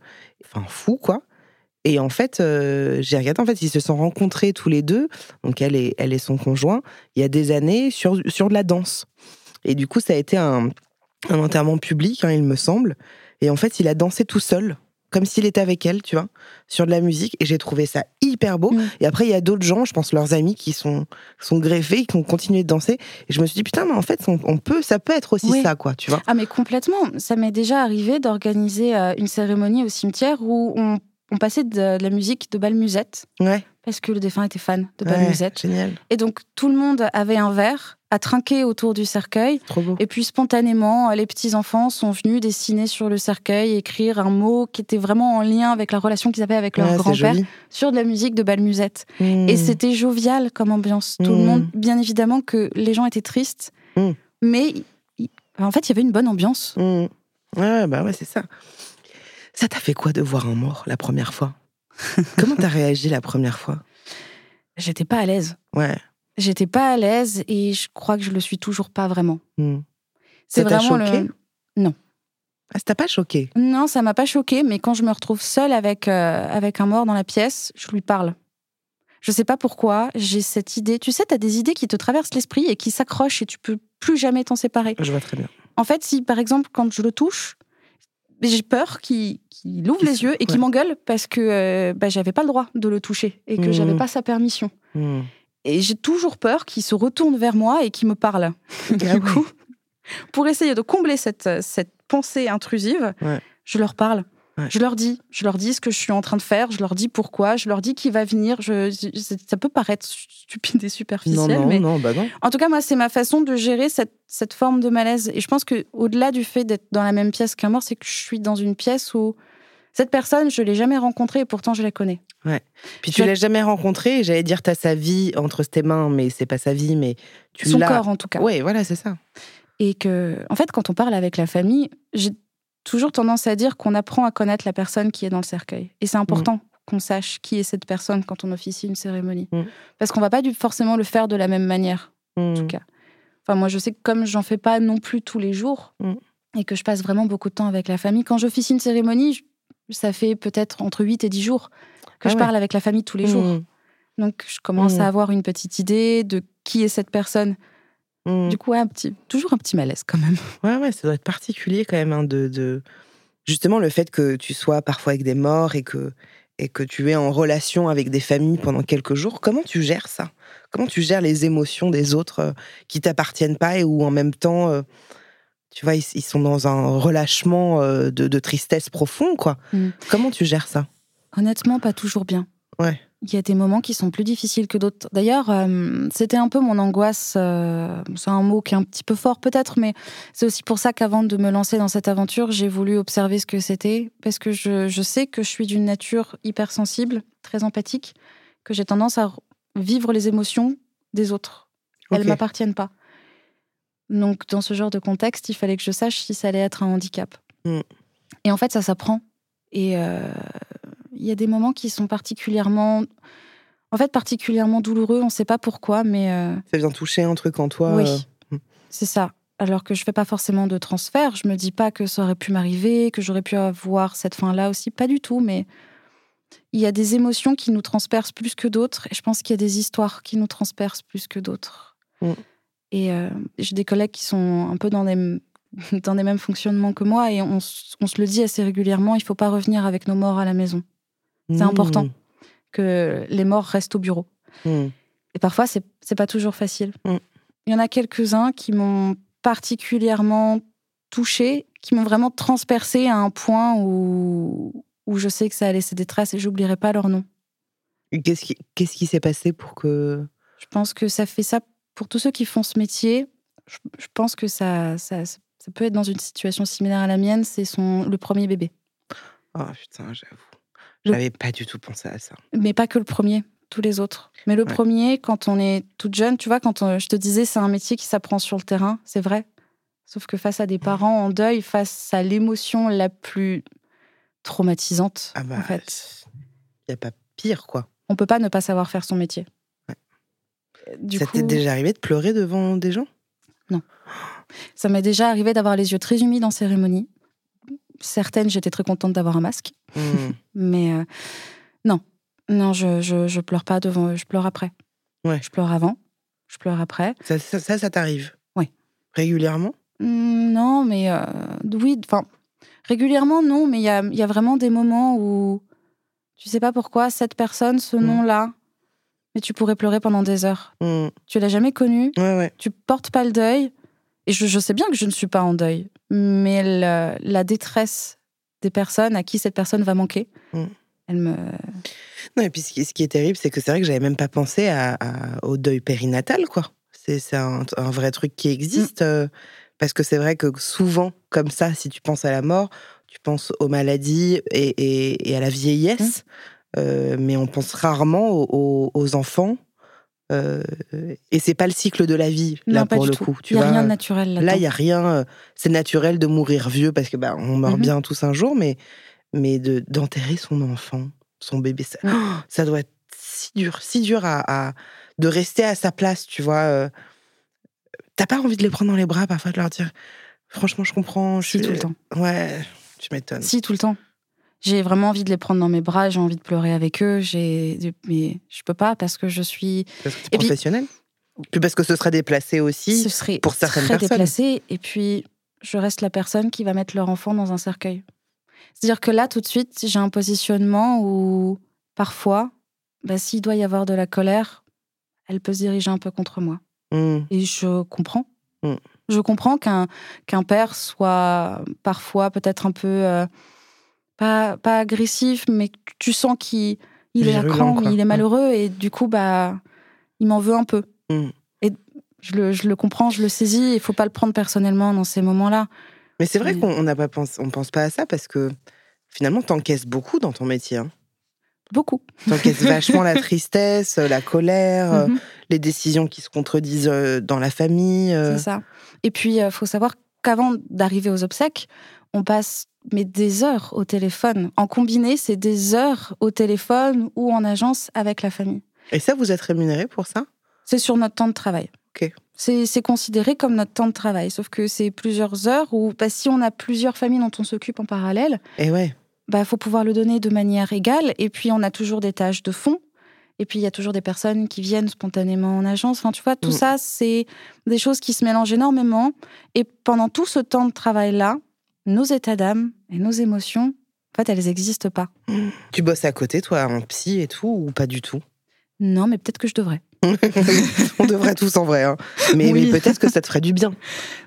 Enfin, fou, quoi. Et en fait, euh, j'ai regardé, en fait, ils se sont rencontrés tous les deux. Donc, elle et, elle et son conjoint, il y a des années, sur, sur de la danse. Et du coup, ça a été un, un enterrement public, hein, il me semble. Et en fait, il a dansé tout seul, comme s'il était avec elle, tu vois, sur de la musique. Et j'ai trouvé ça hyper beau. Mm. Et après, il y a d'autres gens, je pense leurs amis, qui sont, sont greffés, qui ont continué de danser. Et je me suis dit, putain, mais en fait, on, on peut, ça peut être aussi Oui. ça, quoi, tu vois. Ah mais complètement. Ça m'est déjà arrivé d'organiser euh, une cérémonie au cimetière où on, on passait de, de la musique de Balmusette Ouais. parce que le défunt était fan de Ouais, Balmusette. génial. Et donc tout le monde avait un verre à trinquer autour du cercueil. Trop beau. Et puis spontanément, les petits enfants sont venus dessiner sur le cercueil, écrire un mot qui était vraiment en lien avec la relation qu'ils avaient avec leur Ouais, grand-père sur de la musique de Balmusette. Mm. Et c'était jovial comme ambiance. Tout le Mm. monde, bien évidemment que les gens étaient tristes, Mm. mais en fait, il y avait une bonne ambiance. Mm. Ouais, bah ouais, c'est ça. Ça t'a fait quoi de voir un mort la première fois? Comment t'as réagi la première fois? J'étais pas à l'aise. Ouais. J'étais pas à l'aise et je crois que je le suis toujours pas vraiment. Mm. C'est vraiment choqué? Le. Ah, ça t'a pas choqué? Non, ça m'a pas choqué, mais quand je me retrouve seule avec, euh, avec un mort dans la pièce, je lui parle. Je sais pas pourquoi, j'ai cette idée. Tu sais, t'as des idées qui te traversent l'esprit et qui s'accrochent et tu peux plus jamais t'en séparer. Je vois très bien. En fait, si par exemple, quand je le touche, j'ai peur qu'il ouvre les yeux et qu'il ouais. m'engueule parce que euh, bah, j'avais pas le droit de le toucher et que j'avais Mhm. pas sa permission. Mm. Et j'ai toujours peur qu'il se retourne vers moi et qu'il me parle. Ah du ouais. coup, pour essayer de combler cette, cette pensée intrusive, Ouais. je leur parle. Ouais. Je leur dis, je leur dis ce que je suis en train de faire, je leur dis pourquoi, je leur dis qui va venir. Je, ça peut paraître stupide et superficiel, Non, non, mais non, bah non. en tout cas, moi, c'est ma façon de gérer cette, cette forme de malaise. Et je pense que au-delà du fait d'être dans la même pièce qu'un mort, c'est que je suis dans une pièce où cette personne, je l'ai jamais rencontrée et pourtant je la connais. Puis tu l'as jamais rencontré, et j'allais dire t'as sa vie entre tes mains, mais c'est pas sa vie, mais tu Son corps, en tout cas. Ouais, voilà, c'est ça. Et que, en fait, quand on parle avec la famille, j'ai toujours tendance à dire qu'on apprend à connaître la personne qui est dans le cercueil. Et c'est important qu'on sache qui est cette personne quand on officie une cérémonie. Mm. Parce qu'on va pas du- forcément le faire de la même manière, en Mm. tout cas. Enfin, moi, je sais que comme j'en fais pas non plus tous les jours, Mm. et que je passe vraiment beaucoup de temps avec la famille, quand j'officie une cérémonie, ça fait peut-être entre 8 et 10 jours que Ah je ouais. parle avec la famille tous les jours. Mm. Donc, je commence Mm. à avoir une petite idée de qui est cette personne. Mm. Du coup, ouais, un petit, toujours un petit malaise quand même. Ouais, ouais, ça doit être particulier quand même, hein, de, de- Justement, le fait que tu sois parfois avec des morts et que, et que tu es en relation avec des familles pendant quelques jours, comment tu gères ça? Comment tu gères les émotions des autres euh, qui t'appartiennent pas et où en même temps, euh, tu vois, ils, ils sont dans un relâchement euh, de, de tristesse profond, quoi? Mm. Comment tu gères ça? Honnêtement, pas toujours bien. Ouais. Il y a des moments qui sont plus difficiles que d'autres. D'ailleurs, euh, c'était un peu mon angoisse. euh, c'est un mot qui est un petit peu fort peut-être, mais c'est aussi pour ça qu'avant de me lancer dans cette aventure, j'ai voulu observer ce que c'était, parce que je, je sais que je suis d'une nature hypersensible, très empathique, que j'ai tendance à vivre les émotions des autres. Elles Ok. m'appartiennent pas. Donc, dans ce genre de contexte, il fallait que je sache si ça allait être un handicap. Mm. Et en fait, ça s'apprend. Et euh, il y a des moments qui sont particulièrement En fait, particulièrement douloureux, on ne sait pas pourquoi, mais. euh, Ça vient toucher un truc en toi. Oui. euh, C'est ça. Alors que je fais pas forcément de transfert, je me dis pas que ça aurait pu m'arriver, que j'aurais pu avoir cette fin-là aussi, pas du tout, mais il y a des émotions qui nous transpercent plus que d'autres, et je pense qu'il y a des histoires qui nous transpercent plus que d'autres. Mm. Et euh, j'ai des collègues qui sont un peu dans les, dans les mêmes fonctionnements que moi, et on, se le dit assez régulièrement, il faut pas revenir avec nos morts à la maison, C'est important. que les morts restent au bureau. Mmh. Et parfois, c'est c'est pas toujours facile. Mm. Il y en a quelques-uns qui m'ont particulièrement touchée, qui m'ont vraiment transpercée à un point où, où je sais que ça a laissé des traces et j'oublierai pas leur nom. Qu'est-ce qui s'est passé pour que. Je pense que ça fait ça pour tous ceux qui font ce métier. Je, je pense que ça, ça, ça peut être dans une situation similaire à la mienne. C'est son le premier bébé, Oh putain, j'avoue. Le- J'avais pas du tout pensé à ça. mais pas que le premier, tous les autres. Mais le Ouais. premier, quand on est toute jeune, tu vois, quand on- je te disais, c'est un métier qui s'apprend sur le terrain, c'est vrai. Sauf que face à des parents en deuil, face à l'émotion la plus traumatisante, Ah bah. en fait, Y a pas pire, quoi. on peut pas ne pas savoir faire son métier. Du ça coup, t'est déjà arrivé de pleurer devant des gens? Ça m'est déjà arrivé d'avoir les yeux très humides en cérémonie. Certaines, j'étais très contente d'avoir un masque, Mmh. mais euh, non, non, je, je, je pleure pas devant, je pleure après. Ouais. Je pleure avant, je pleure après. Ça, ça, ça, ça t'arrive? Oui. Régulièrement? Hmm, Non, mais euh, oui, enfin, régulièrement, non, mais il y a, y a vraiment des moments où tu sais pas pourquoi cette personne, ce Mm. nom-là, mais tu pourrais pleurer pendant des heures. Tu l'as jamais connu, Ouais, ouais. tu portes pas le deuil, et je, je sais bien que je ne suis pas en deuil, mais le- la détresse des personnes à qui cette personne va manquer, Mm. elle me. Non, et puis ce qui, ce qui est terrible, c'est que c'est vrai que j'avais même pas pensé à, à- au deuil périnatal, quoi. C'est un, un vrai truc qui existe. euh, parce que c'est vrai que souvent, comme ça, si tu penses à la mort, tu penses aux maladies et, et- et à la vieillesse. euh, mais on pense rarement aux, aux- aux enfants. Euh, et c'est pas le cycle de la vie, là, pas pour du le tout. coup. Tu Il n'y a vois. rien de naturel là Là, il y a rien. euh, C'est naturel de mourir vieux parce que bah, on meurt Mhm. bien tous un jour, mais mais de d'enterrer son enfant, son bébé, ça, oh, ça doit être si dur, si dur à, à- de rester à sa place, tu vois. euh. T'as pas envie de les prendre dans les bras parfois de leur dire, franchement, je comprends. Je Si, suis- tout le temps. Ouais, tu m'étonnes. Si, tout le temps. J'ai vraiment envie de les prendre dans mes bras, j'ai envie de pleurer avec eux, j'ai... mais je peux pas parce que je suis. Parce que t'es Et puis- professionnel. Puis parce que ce serait déplacé aussi. Ce serait pour certaines très personnes. déplacé, et puis je reste la personne qui va mettre leur enfant dans un cercueil. C'est-à-dire que là, tout de suite, j'ai un positionnement où parfois, bah, s'il doit y avoir de la colère, elle peut se diriger un peu contre moi. Mm. Et je comprends. Mm. Je comprends qu'un qu'un père soit parfois peut-être un peu euh, pas, pas agressif, mais que tu sens qu'il il est à cran, il est malheureux et du coup bah il m'en veut un peu. Mm. Et je le, je le comprends, je le saisis. Il faut pas le prendre personnellement dans ces moments-là. Mais c'est vrai qu'on n'a pas pensé, on pense pas à ça parce que finalement, t'encaisses beaucoup dans ton métier. Hein. Beaucoup. T'encaisses vachement la tristesse, la colère, euh, Mhm, les décisions qui se contredisent euh, dans la famille. euh. C'est ça. Et puis, il faut savoir qu'avant d'arriver aux obsèques, on passe mais des heures au téléphone. En combiné, c'est des heures au téléphone ou en agence avec la famille. Et ça, vous êtes rémunéré pour ça? C'est sur notre temps de travail. Ok. C'est considéré comme notre temps de travail, sauf que c'est plusieurs heures où bah, si on a plusieurs familles dont on s'occupe en parallèle, Et ouais. bah faut pouvoir le donner de manière égale. Et puis on a toujours des tâches de fond. Et puis il y a toujours des personnes qui viennent spontanément en agence. Enfin, tu vois, tout Mm. ça, c'est des choses qui se mélangent énormément. Et pendant tout ce temps de travail-là, nos états d'âme et nos émotions, en fait, elles n'existent pas. Tu bosses à côté, toi, en psy et tout, ou pas du tout? Non, mais peut-être que je devrais. On devrait tous en vrai. hein. Mais, Oui. mais peut-être que ça te ferait du bien.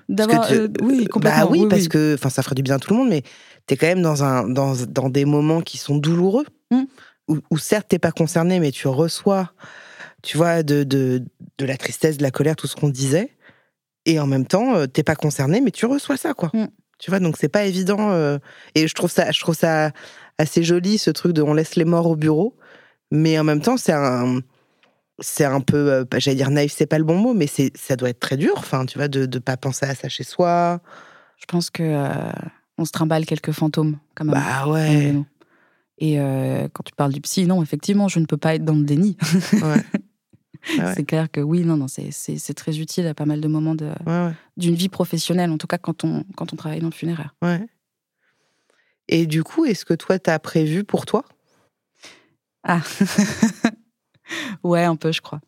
D'avoir, tu- euh, oui, complètement. Bah oui, parce oui. que enfin, ça ferait du bien à tout le monde, mais t'es quand même dans, un, dans, dans des moments qui sont douloureux, Mm. où, où certes t'es pas concerné, mais tu reçois, tu vois, de, de, de la tristesse, de la colère, tout ce qu'on disait, et en même temps, euh, t'es pas concerné, mais tu reçois ça, quoi. Mm. Tu vois, donc c'est pas évident. euh, et je trouve, ça, je trouve ça assez joli, ce truc de on laisse les morts au bureau, mais en même temps, c'est un. C'est un peu, euh, j'allais dire naïf, c'est pas le bon mot, mais c'est, ça doit être très dur, enfin, tu vois, de ne pas penser à ça chez soi. Je pense que euh, on se trimballe quelques fantômes, quand même. Bah ouais. Et euh, quand tu parles du psy, non, effectivement, je ne peux pas être dans le déni. Ouais. C'est clair que oui, non, non, c'est- très utile à pas mal de moments de- Ouais, ouais, d'une vie professionnelle, en tout cas quand on, quand on travaille dans le funéraire. Et du coup, est-ce que toi, t'as prévu pour toi? Ah, ouais, un peu, je crois.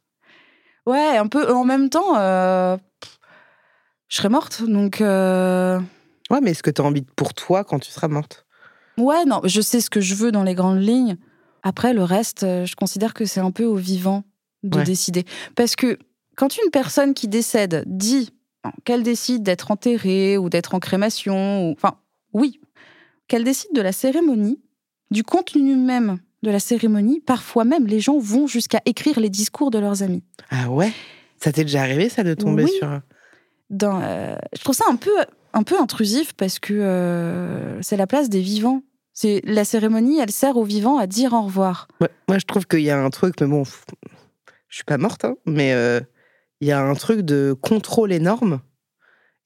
Ouais, un peu. En même temps, euh, je serais morte, donc. euh, Ouais, mais est-ce que t'as envie de pour toi quand tu seras morte? Ouais, non, je sais ce que je veux dans les grandes lignes. Après, le reste, euh, je considère que c'est un peu au vivant de Ouais. décider. Parce que quand une personne qui décède dit qu'elle décide d'être enterrée ou d'être en crémation, ou... enfin, oui, qu'elle décide de la cérémonie, du contenu même de la cérémonie, parfois même les gens vont jusqu'à écrire les discours de leurs amis. Ah ouais? Ça t'est déjà arrivé, ça, de tomber Oui. sur. Dans, euh, je trouve ça un peu, un peu intrusif parce que euh, c'est la place des vivants. C'est la cérémonie, elle sert aux vivants à dire au revoir. Ouais, moi, je trouve qu'il y a un truc, mais bon, je suis pas morte, hein, mais euh, il y a un truc de contrôle énorme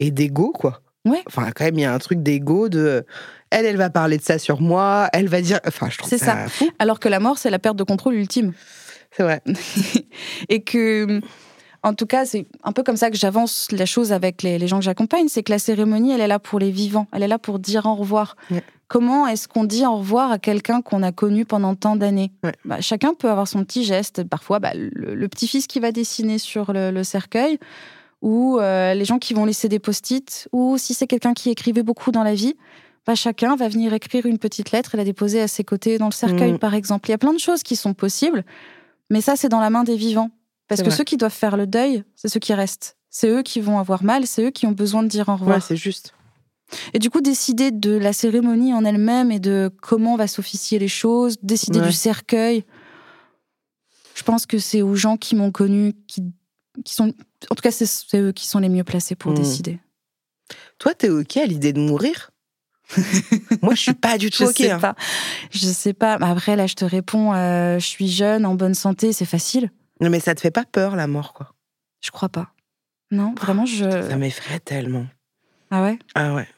et d'ego, quoi. Ouais. Enfin, quand même, il y a un truc d'ego de. Elle, elle va parler de ça sur moi, elle va dire. Enfin, je trouve C'est ça, fou. Alors que la mort, c'est la perte de contrôle ultime. C'est vrai. Et que, en tout cas, c'est un peu comme ça que j'avance la chose avec les, les gens que j'accompagne, c'est que la cérémonie, elle est là pour les vivants, elle est là pour dire au revoir. Ouais. Comment est-ce qu'on dit au revoir à quelqu'un qu'on a connu pendant tant d'années? Ouais. Bah, Chacun peut avoir son petit geste. Parfois, bah, le, le petit-fils qui va dessiner sur le, le cercueil, ou euh, les gens qui vont laisser des post-it, ou si c'est quelqu'un qui écrivait beaucoup dans la vie, bah, chacun va venir écrire une petite lettre et la déposer à ses côtés dans le cercueil, Mm. par exemple. Il y a plein de choses qui sont possibles, mais ça, c'est dans la main des vivants. Parce que vrai. ceux qui doivent faire le deuil, c'est ceux qui restent. C'est eux qui vont avoir mal, c'est eux qui ont besoin de dire au revoir. Ouais, c'est juste. et du coup, décider de la cérémonie en elle-même et de comment on va s'officier les choses, décider Ouais. du cercueil, je pense que c'est aux gens qui m'ont connu, qui, qui sont. En tout cas, c'est eux qui sont les mieux placés pour Mm. décider. Toi, t'es OK à l'idée de mourir? Moi, je suis pas du tout Je OK. sais hein. pas. Je sais pas. Mais Après, là, je te réponds, euh, je suis jeune, en bonne santé, c'est facile. Non, mais ça te fait pas peur, la mort, quoi? Je crois pas. Non, vraiment, je. Ça m'effraie tellement. Ah ouais? Ah ouais.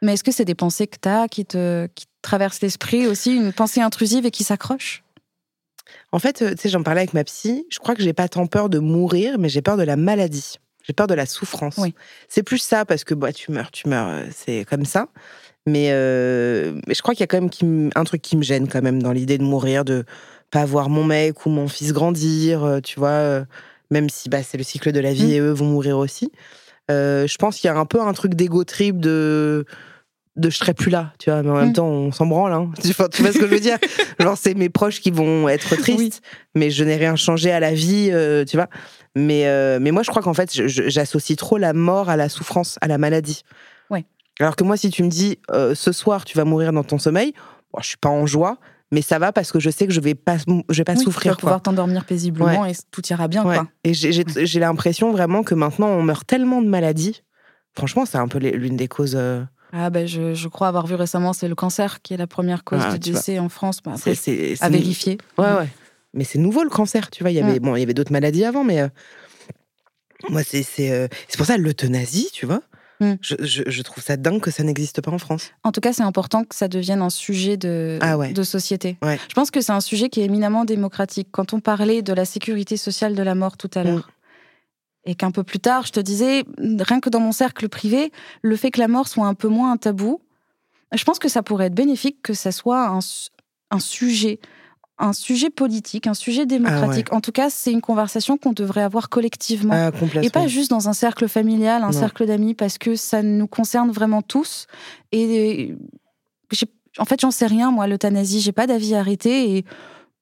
Mais est-ce que c'est des pensées que tu as qui te, qui te traversent l'esprit aussi, une pensée intrusive et qui s'accroche? En fait, euh, tu sais, j'en parlais avec ma psy. Je crois que j'ai pas tant peur de mourir, mais j'ai peur de la maladie. J'ai peur de la souffrance. Oui. C'est plus ça parce que bah, tu meurs, tu meurs, euh, c'est comme ça. Mais, euh, mais je crois qu'il y a quand même qui un truc qui me gêne quand même dans l'idée de mourir, de pas voir mon mec ou mon fils grandir, euh, tu vois. euh, même si bah, c'est le cycle de la vie Mm. et eux vont mourir aussi. Euh, je pense qu'il y a un peu un truc d'égo trip de de je serai plus là, tu vois, mais en même Mm. temps on s'en branle, hein. tu vois tu vois ce que je veux dire? Genre c'est mes proches qui vont être tristes, Oui. mais je n'ai rien changé à la vie, euh, tu vois. Mais, euh, mais moi, je crois qu'en fait, j'associe trop la mort à la souffrance, à la maladie. Ouais. Alors que moi, si tu me dis euh, ce soir, tu vas mourir dans ton sommeil, bon, je suis pas en joie, mais ça va parce que je sais que je vais pas, je vais pas Oui, Tu souffrir. vas pouvoir t'endormir paisiblement et tout ira bien. Ouais. Quoi. Et j'ai- l'impression vraiment que maintenant, on meurt tellement de maladies. Franchement, c'est un peu l'une des causes. euh, Ah ben, je, je crois avoir vu récemment, c'est le cancer qui est la première cause Ah, de décès en France. Bah, c'est- après, c'est- à vérifier. Ouais, ouais. Mais c'est nouveau le cancer, tu vois. Il y avait, Ouais. bon, il y avait d'autres maladies avant, mais euh, moi, c'est c'est euh, c'est pour ça l'euthanasie, tu vois. Mm. Je, je- je trouve ça dingue que ça n'existe pas en France. En tout cas, c'est important que ça devienne un sujet de, Ah ouais. de société. Ouais. Je pense que c'est un sujet qui est éminemment démocratique. Quand on parlait de la sécurité sociale de la mort tout à l'heure, Mm. et qu'un peu plus tard, je te disais, rien que dans mon cercle privé, le fait que la mort soit un peu moins un tabou, je pense que ça pourrait être bénéfique que ça soit un sujet, un sujet politique, un sujet démocratique. En tout cas, c'est une conversation qu'on devrait avoir collectivement. Ah. Et pas juste dans un cercle familial, un Non. cercle d'amis, parce que ça nous concerne vraiment tous. Et en fait, j'en sais rien, moi, l'euthanasie, j'ai pas d'avis arrêté. Et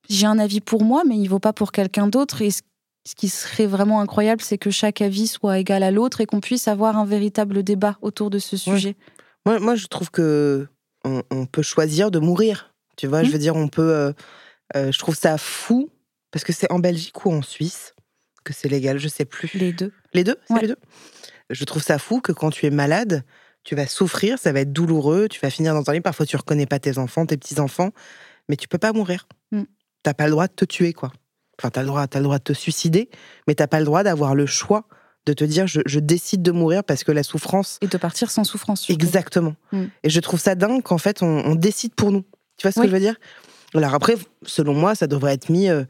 j'ai un avis pour moi, mais il vaut pas pour quelqu'un d'autre. Et ce ce qui serait vraiment incroyable, c'est que chaque avis soit égal à l'autre et qu'on puisse avoir un véritable débat autour de ce sujet. Moi, moi, je trouve que on, on peut choisir de mourir. Tu vois, je Mm. veux dire, on peut. euh, je trouve ça fou parce que c'est en Belgique ou en Suisse que c'est légal, je sais plus. Les deux. Les deux C'est Ouais. les deux Je trouve ça fou que quand tu es malade, tu vas souffrir, ça va être douloureux, tu vas finir dans un lit. Parfois, tu reconnais pas tes enfants, tes petits-enfants, mais tu peux pas mourir. Mm. T'as pas le droit de te tuer, quoi. Enfin, t'as le droit, as le droit de te suicider, mais t'as pas le droit d'avoir le choix de te dire je, je décide de mourir parce que la souffrance. Et de partir sans souffrance. surtout. Exactement. Mm. Et je trouve ça dingue qu'en fait, on, on décide pour nous. Tu vois ce Oui. que je veux dire? Alors après, selon moi, ça devrait être mis euh,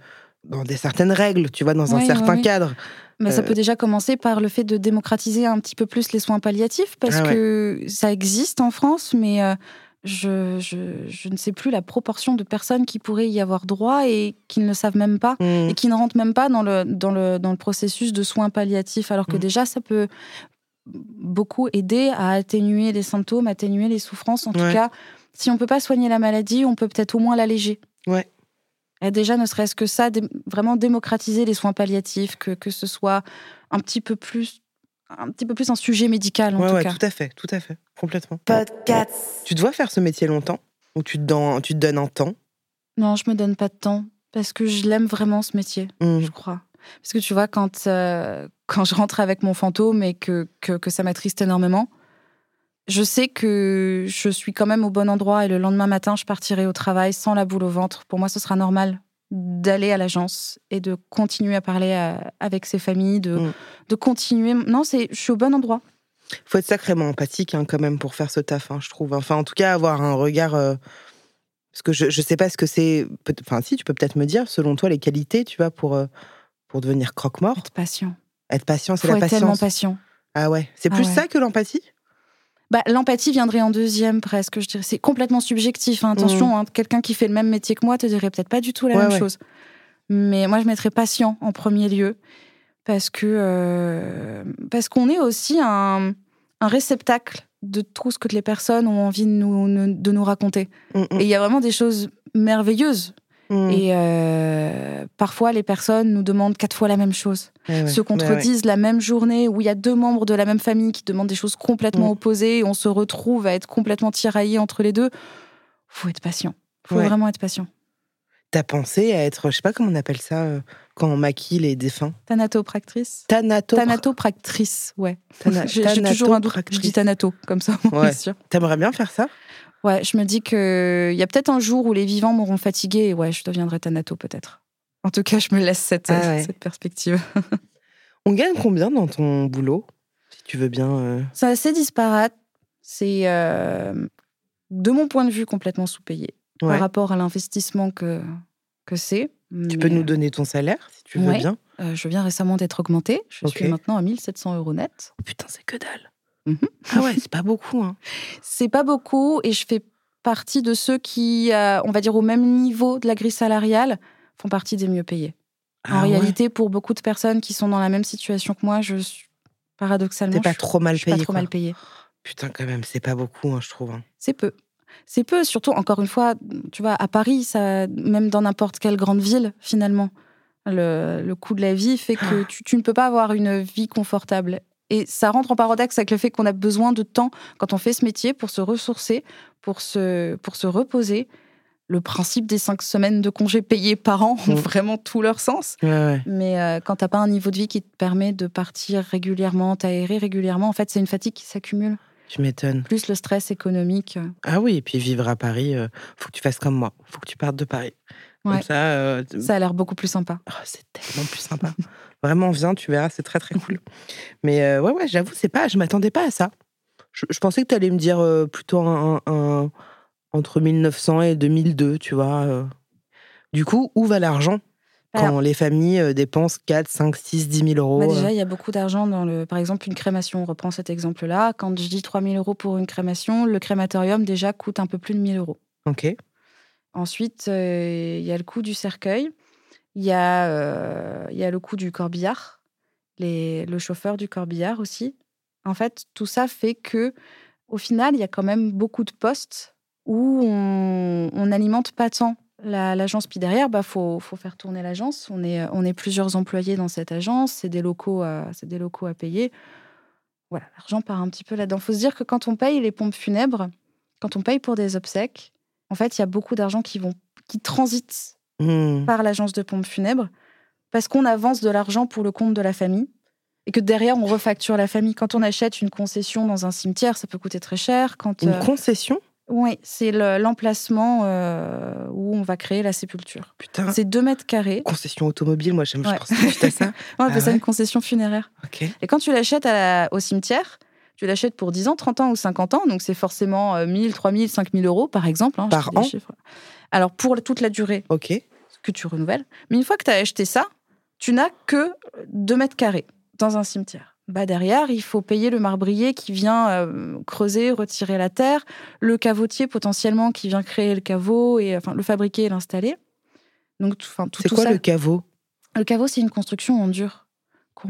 dans des certaines règles, tu vois, dans un Oui, certain oui. cadre. Mais ça Euh, peut déjà commencer par le fait de démocratiser un petit peu plus les soins palliatifs, parce Ah ouais. que ça existe en France, mais euh, je, je, je ne sais plus la proportion de personnes qui pourraient y avoir droit et qui ne le savent même pas, hmm, et qui ne rentrent même pas dans le, dans le, dans le processus de soins palliatifs, alors que Mm. déjà, ça peut beaucoup aider à atténuer les symptômes, atténuer les souffrances. En Ouais. tout cas, si on peut pas soigner la maladie, on peut peut-être au moins l'alléger. Ouais. Et déjà, ne serait-ce que ça, vraiment démocratiser les soins palliatifs, que, que ce soit un petit peu plus un petit peu plus un sujet médical en Ouais, tout ouais, cas. tout à fait, tout à fait, complètement. Tu te vois faire ce métier longtemps Ou tu te, don- tu te donnes un temps? Non, je me donne pas de temps parce que je l'aime vraiment ce métier, Hmm, je crois. Parce que tu vois, quand, euh, quand je rentre avec mon fantôme et que, que, que ça m'attriste énormément, je sais que je suis quand même au bon endroit et le lendemain matin, je partirai au travail sans la boule au ventre. Pour moi, ce sera normal d'aller à l'agence et de continuer à parler à- avec ses familles, de, Mm. de continuer. Non, c'est, je suis au bon endroit. faut être sacrément empathique hein, quand même pour faire ce taf, hein, je trouve. Enfin, en tout cas, avoir un regard. euh, Parce que je, je sais pas ce que c'est. Enfin, si, tu peux peut-être me dire, selon toi, les qualités, tu vois, pour, euh, pour devenir croque-mort? Être patient. Être patient, c'est la être tellement patience. patient. Ah ouais, c'est Ah plus ouais. ça que l'empathie? Bah, l'empathie viendrait en deuxième presque, je dirais. C'est complètement subjectif. hein. Attention, hein, quelqu'un qui fait le même métier que moi te dirait peut-être pas du tout la Mm. Ouais, même ouais. chose. Mais moi, je mettrais patient en premier lieu parce que euh, parce qu'on est aussi un, un réceptacle de tout ce que les personnes ont envie de nous, nous- de nous raconter. Mm, mm, Et il y a vraiment des choses merveilleuses. Mm. Et euh, parfois, les personnes nous demandent quatre fois la même chose Ouais, se Ouais, contredisent la même journée, où il y a deux membres de la même famille qui demandent des choses complètement Mm. opposées, et on se retrouve à être complètement tiraillé entre les deux. Faut être patient. Faut Ouais. vraiment être patient. T'as pensé à être, je sais pas comment on appelle ça, euh, quand on maquille les défunts? Thanatopractrice Thanato. Thanatopractrice, ouais. Thana- J'ai toujours un doute. Je dis thanato, comme ça, on Ouais. est sûr. T'aimerais bien faire ça? Ouais, je me dis qu'il y a peut-être un jour où les vivants m'auront fatigué, et ouais, je deviendrai thanato peut-être. En tout cas, je me laisse cette, Ah ouais. cette perspective. On gagne combien dans ton boulot Si tu veux bien. euh, C'est assez disparate. C'est, euh, de mon point de vue, complètement sous-payé. ouais. par rapport à l'investissement que, que c'est. Tu peux nous donner ton salaire si tu veux Ouais. bien. euh, je viens récemment d'être augmentée. Je suis maintenant à 1700 euros net. Oh, putain, c'est que dalle. Mhm. Ah ouais, c'est pas beaucoup. Hein. C'est pas beaucoup et je fais partie de ceux qui, euh, on va dire, au même niveau de la grille salariale, font partie des mieux payés. en Ah ouais. réalité, pour beaucoup de personnes qui sont dans la même situation que moi, je suis paradoxalement. T'es pas je- trop mal suis pas payé. trop quoi. mal payée. Putain, quand même, c'est pas beaucoup, hein, je trouve. hein. C'est peu. C'est peu, surtout, encore une fois, tu vois, à Paris, ça, même dans n'importe quelle grande ville, finalement, le, le coût de la vie fait que tu, tu ne peux pas avoir une vie confortable. Et ça rentre en paradoxe avec le fait qu'on a besoin de temps quand on fait ce métier pour se ressourcer, pour se, pour se reposer. Le principe des cinq semaines de congés payés par an ont Mm. vraiment tout leur sens. Ouais, ouais. Mais euh, quand t'as pas un niveau de vie qui te permet de partir régulièrement, t'aérer régulièrement, en fait, c'est une fatigue qui s'accumule. Tu m'étonnes. Plus le stress économique. Ah oui, et puis vivre à Paris, euh, faut que tu fasses comme moi. Faut que tu partes de Paris. Comme ça, euh, Ça a l'air beaucoup plus sympa. oh, c'est tellement plus sympa. Vraiment, viens, tu verras, c'est très très cool. Mais euh, ouais, ouais, j'avoue, c'est pas, je m'attendais pas à ça. Je, je pensais que tu allais me dire euh, plutôt un, un- entre 1900 et 2002, tu vois. Du coup, où va l'argent quand Alors- les familles dépensent 4, 5, 6, 10 000 euros Bah déjà, il y a beaucoup d'argent dans le. Par exemple, une crémation. On reprend cet exemple-là. Quand je dis 3000 euros pour une crémation, le crématorium déjà coûte un peu plus de 1000 euros. Ok. Ensuite, euh, il y a le coût du cercueil. Il y, a, euh, y a le coût du corbillard. Les, le chauffeur du corbillard aussi. En fait, tout ça fait que, au final, il y a quand même beaucoup de postes où on n'alimente pas tant la- l'agence. Puis derrière, bah, faut, faut faire tourner l'agence. On est, on est plusieurs employés dans cette agence. C'est des, locaux à- des locaux à payer. Voilà, l'argent part un petit peu là-dedans. Faut se dire que quand on paye les pompes funèbres, quand on paye pour des obsèques, en fait, il y a beaucoup d'argent qui, vont, qui transite Hmm. par l'agence de pompes funèbres parce qu'on avance de l'argent pour le compte de la famille et que derrière, on refacture la famille. Quand on achète une concession dans un cimetière, ça peut coûter très cher. Quand, Une euh, concession? Oui, c'est le- l'emplacement euh, où on va créer la sépulture. Putain. C'est 2 mètres carrés. Concession automobile, moi, j'aime, Ouais. je pense suite à ça. On appelle Ah ça ouais une concession funéraire. Ok. Et quand tu l'achètes la- au cimetière, Tu l'achètes pour 10 ans, 30 ans ou 50 ans, donc c'est forcément 1000, 3000, 5000 euros par exemple. hein, Par an. Alors pour toute la durée Ok. que tu renouvelles. Mais une fois que tu as acheté ça, tu n'as que 2 mètres carrés dans un cimetière. Bah derrière, il faut payer le marbrier qui vient euh, creuser, retirer la terre, le cavotier potentiellement qui vient créer le caveau et enfin le fabriquer et l'installer. Donc tout, enfin, tout, C'est quoi ça. le caveau? Le caveau, c'est une construction en dur.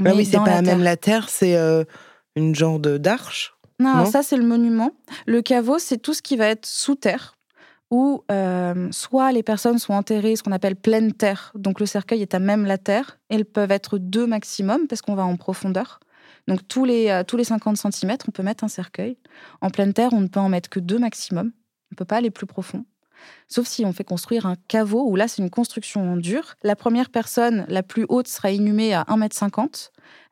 Ah oui, c'est pas la même la terre, c'est euh, une genre de d'arche. Non, Non? ça c'est le monument. Le caveau, c'est tout ce qui va être sous terre, où euh, soit les personnes sont enterrées, ce qu'on appelle pleine terre, donc le cercueil est à même la terre. Elles peuvent être deux maximum parce qu'on va en profondeur. Donc tous les, euh, tous les 50 cm, on peut mettre un cercueil. En pleine terre, on ne peut en mettre que deux maximum. On ne peut pas aller plus profond. Sauf si on fait construire un caveau, où là c'est une construction en dur. La première personne, la plus haute, sera inhumée à 1,50 m.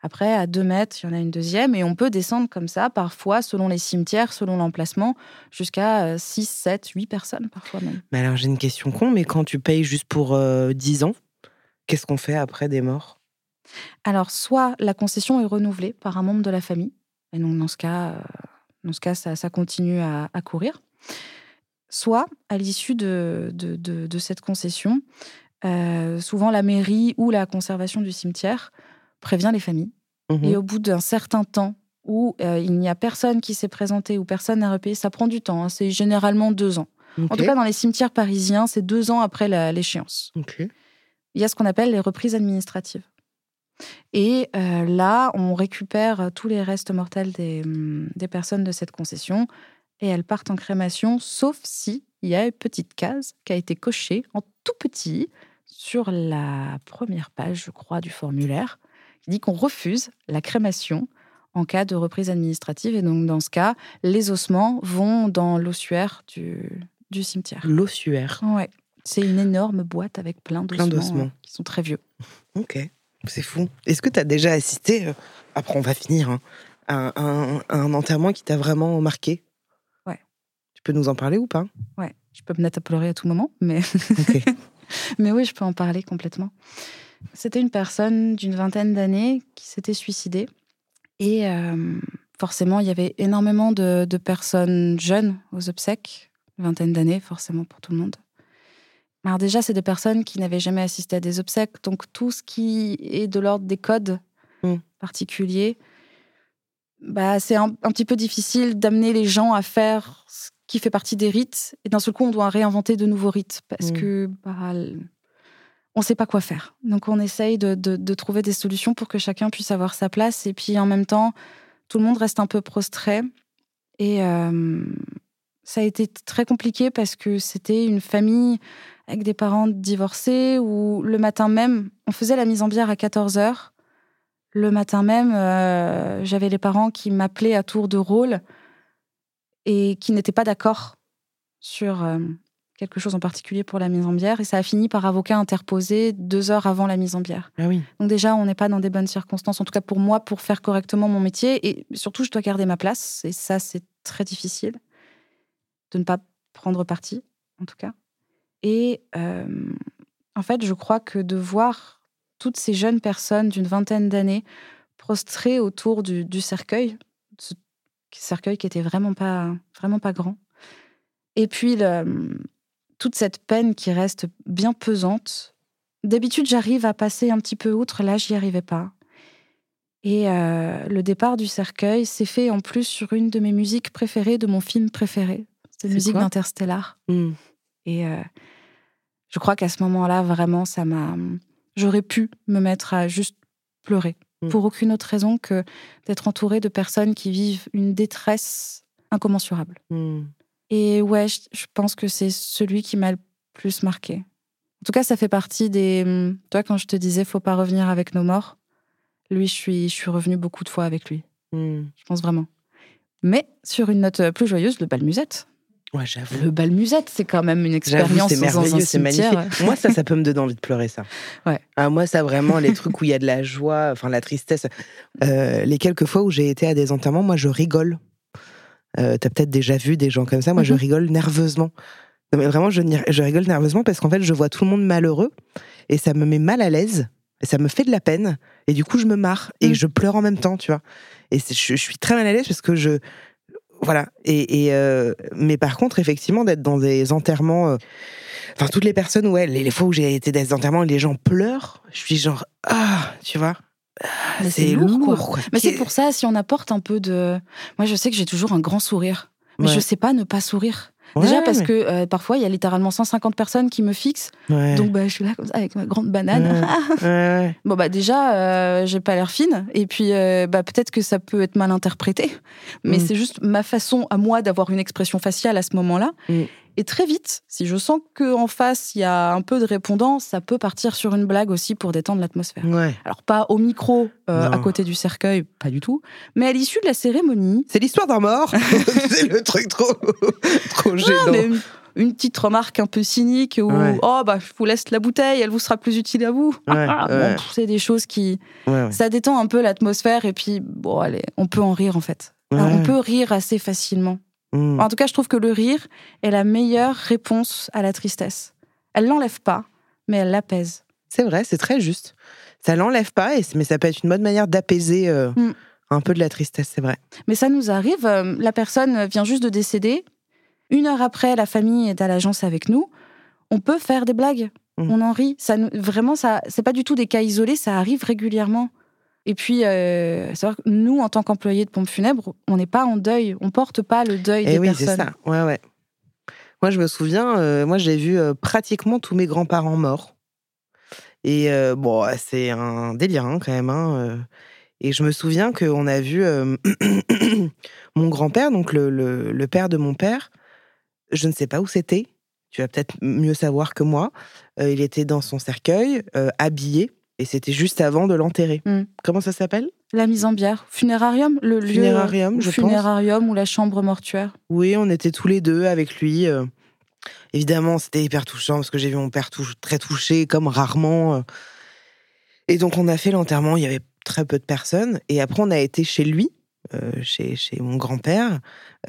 Après, à 2 mètres, il y en a une deuxième. Et on peut descendre comme ça, parfois, selon les cimetières, selon l'emplacement, jusqu'à euh, 6, 7, 8 personnes, parfois même. Mais alors j'ai une question con, mais quand tu payes juste pour euh, 10 ans, qu'est-ce qu'on fait après des morts? Alors, soit la concession est renouvelée par un membre de la famille, et donc dans ce cas, euh, dans ce cas ça, ça continue à, à courir. Soit, à l'issue de, de, de- de cette concession, euh, souvent la mairie ou la conservation du cimetière prévient les familles. Mhm. Et au bout d'un certain temps où euh, il n'y a personne qui s'est présenté ou personne n'a repayé, ça prend du temps. hein, c'est généralement deux ans. En tout cas, dans les cimetières parisiens, c'est deux ans après l'échéance il y a ce qu'on appelle les reprises administratives. Et euh, là, on récupère tous les restes mortels des, hum, des personnes de cette concession et elles partent en crémation, sauf si il y a une petite case qui a été cochée en tout petit sur la première page, je crois, du formulaire, qui dit qu'on refuse la crémation en cas de reprise administrative. Et donc, dans ce cas, les ossements vont dans l'ossuaire du, du cimetière. L'ossuaire. Ouais. C'est une énorme boîte avec plein Plein d'ossements euh, qui sont très vieux. Ok. C'est fou. Est-ce que tu as déjà assisté, euh, après on va finir, hein, à un, à un enterrement qui t'a vraiment marqué? Peux nous en parler ou pas? Ouais, je peux me mettre à pleurer à tout moment, mais, mais oui, je peux en parler complètement. C'était une personne d'une vingtaine d'années qui s'était suicidée. Et euh, forcément, il y avait énormément de, de personnes jeunes aux obsèques, une vingtaine d'années, forcément pour tout le monde. Alors déjà, c'est des personnes qui n'avaient jamais assisté à des obsèques, donc tout ce qui est de l'ordre des codes Mm. particuliers, bah, c'est un, un petit peu difficile d'amener les gens à faire ce qui fait partie des rites. Et d'un seul coup, on doit réinventer de nouveaux rites parce Mm. que bah, on ne sait pas quoi faire. Donc on essaye de, de- de trouver des solutions pour que chacun puisse avoir sa place. Et puis en même temps, tout le monde reste un peu prostré. Et euh, ça a été très compliqué parce que c'était une famille avec des parents divorcés où le matin même, on faisait la mise en bière à 14h. Le matin même, euh, j'avais les parents qui m'appelaient à tour de rôle et qui n'étaient pas d'accord sur euh, quelque chose en particulier pour la mise en bière. Et ça a fini par avocat interposé deux heures avant la mise en bière. Ah oui. Donc déjà, on n'est pas dans des bonnes circonstances, en tout cas pour moi, pour faire correctement mon métier. Et surtout, je dois garder ma place. Et ça, c'est très difficile de ne pas prendre parti, en tout cas. Et euh, en fait, je crois que de voir toutes ces jeunes personnes d'une vingtaine d'années prostrées autour du, du cercueil, ce cercueil qui était vraiment pas, vraiment pas grand, et puis le- toute cette peine qui reste bien pesante. D'habitude, j'arrive à passer un petit peu outre. Là, j'y arrivais pas. Et euh, le départ du cercueil s'est fait en plus sur une de mes musiques préférées de mon film préféré. C'est musique d'Interstellar. Hmm. Et euh, je crois qu'à ce moment-là, vraiment, ça m'a. J'aurais pu me mettre à juste pleurer. Mm. Pour aucune autre raison que d'être entourée de personnes qui vivent une détresse incommensurable. Hmm. Et ouais, je, je pense que c'est celui qui m'a le plus marqué. En tout cas, ça fait partie des. hum, Toi, quand je te disais, faut pas revenir avec nos morts, lui, je suis, je suis revenue beaucoup de fois avec lui. Je pense vraiment. Mais sur une note plus joyeuse, le bal musette. Ouais, j'avoue. Le bal musette, c'est quand même une expérience c'est merveilleux, c'est magnifique. Moi, ça, ça peut me donner envie de pleurer, ça. Ouais. Ah, moi, ça, vraiment, les trucs où il y a de la joie, enfin, la tristesse. Euh, les quelques fois où j'ai été à des enterrements, moi, je rigole. Euh, T'as peut-être déjà vu des gens comme ça. Moi, je Mhm. rigole nerveusement. Non, mais vraiment, je, je rigole nerveusement parce qu'en fait, je vois tout le monde malheureux et ça me met mal à l'aise. Et ça me fait de la peine. Et du coup, je me marre et Mm. je pleure en même temps, tu vois. Et je suis très mal à l'aise parce que je. Voilà. Et, et, euh, mais par contre, effectivement, d'être dans des enterrements. euh, Enfin, toutes les personnes, ouais, les, les fois où j'ai été dans des enterrements et les gens pleurent, je suis genre, ah, tu vois. Ah, c'est lourd, quoi. quoi. Mais c'est pour ça, si on apporte un peu de. Moi, je sais que j'ai toujours un grand sourire. Mais Ouais. je sais pas ne pas sourire. Ouais, Déjà parce mais- que euh, parfois, il y a littéralement 150 personnes qui me fixent. Ouais. Donc, bah, je suis là comme ça avec ma grande banane. Ouais. Bon bah déjà, euh, j'ai pas l'air fine et puis euh, bah peut-être que ça peut être mal interprété, mais Mm. c'est juste ma façon à moi d'avoir une expression faciale à ce moment-là. Mm. Et très vite, si je sens que en face il y a un peu de répondant, ça peut partir sur une blague aussi pour détendre l'atmosphère. Ouais. Alors pas au micro, euh, à côté du cercueil, pas du tout, mais à l'issue de la cérémonie, C'est l'histoire d'un mort. c'est le truc trop, trop gênant. une, petite remarque un peu cynique où Ouais. oh bah je vous laisse la bouteille, elle vous sera plus utile à vous. Ouais, Bon, ouais. c'est des choses qui ça détend un peu l'atmosphère et puis bon allez, on peut en rire en fait. On peut rire assez facilement. Mm. En tout cas, je trouve que le rire est la meilleure réponse à la tristesse. Elle l'enlève pas, mais elle l'apaise. C'est vrai, c'est très juste. Ça l'enlève pas, et, mais ça peut être une bonne manière d'apaiser euh, Mm. un peu de la tristesse, c'est vrai. Mais ça nous arrive, euh, la personne vient juste de décéder. Une heure après, la famille est à l'agence avec nous. On peut faire des blagues. Mm. On en rit. Ça, vraiment, ça, c'est pas du tout des cas isolés. Ça arrive régulièrement. Et puis, euh, savoir que nous, en tant qu'employés de pompe funèbre, on n'est pas en deuil. On porte pas le deuil Et des Eh oui, c'est ça. Ouais, ouais. Moi, je me souviens, euh, moi, j'ai vu euh, pratiquement tous mes grands-parents morts. Et bon, c'est un délire hein, quand même. hein. Et je me souviens qu'on a vu mon grand-père, donc le, le- le père de mon père, je ne sais pas où c'était. Tu vas peut-être mieux savoir que moi. Il était dans son cercueil, habillé, et c'était juste avant de l'enterrer. Mm. Comment ça s'appelle? La mise en bière. Funérarium Le lieu- Funérarium, je pense. Funérarium ou la chambre mortuaire. Oui, on était tous les deux avec lui. euh. Évidemment, c'était hyper touchant parce que j'ai vu mon père tou- très touché, comme rarement. euh. Et donc, on a fait l'enterrement. Il y avait très peu de personnes. Et après, on a été chez lui, euh, chez, chez mon grand-père.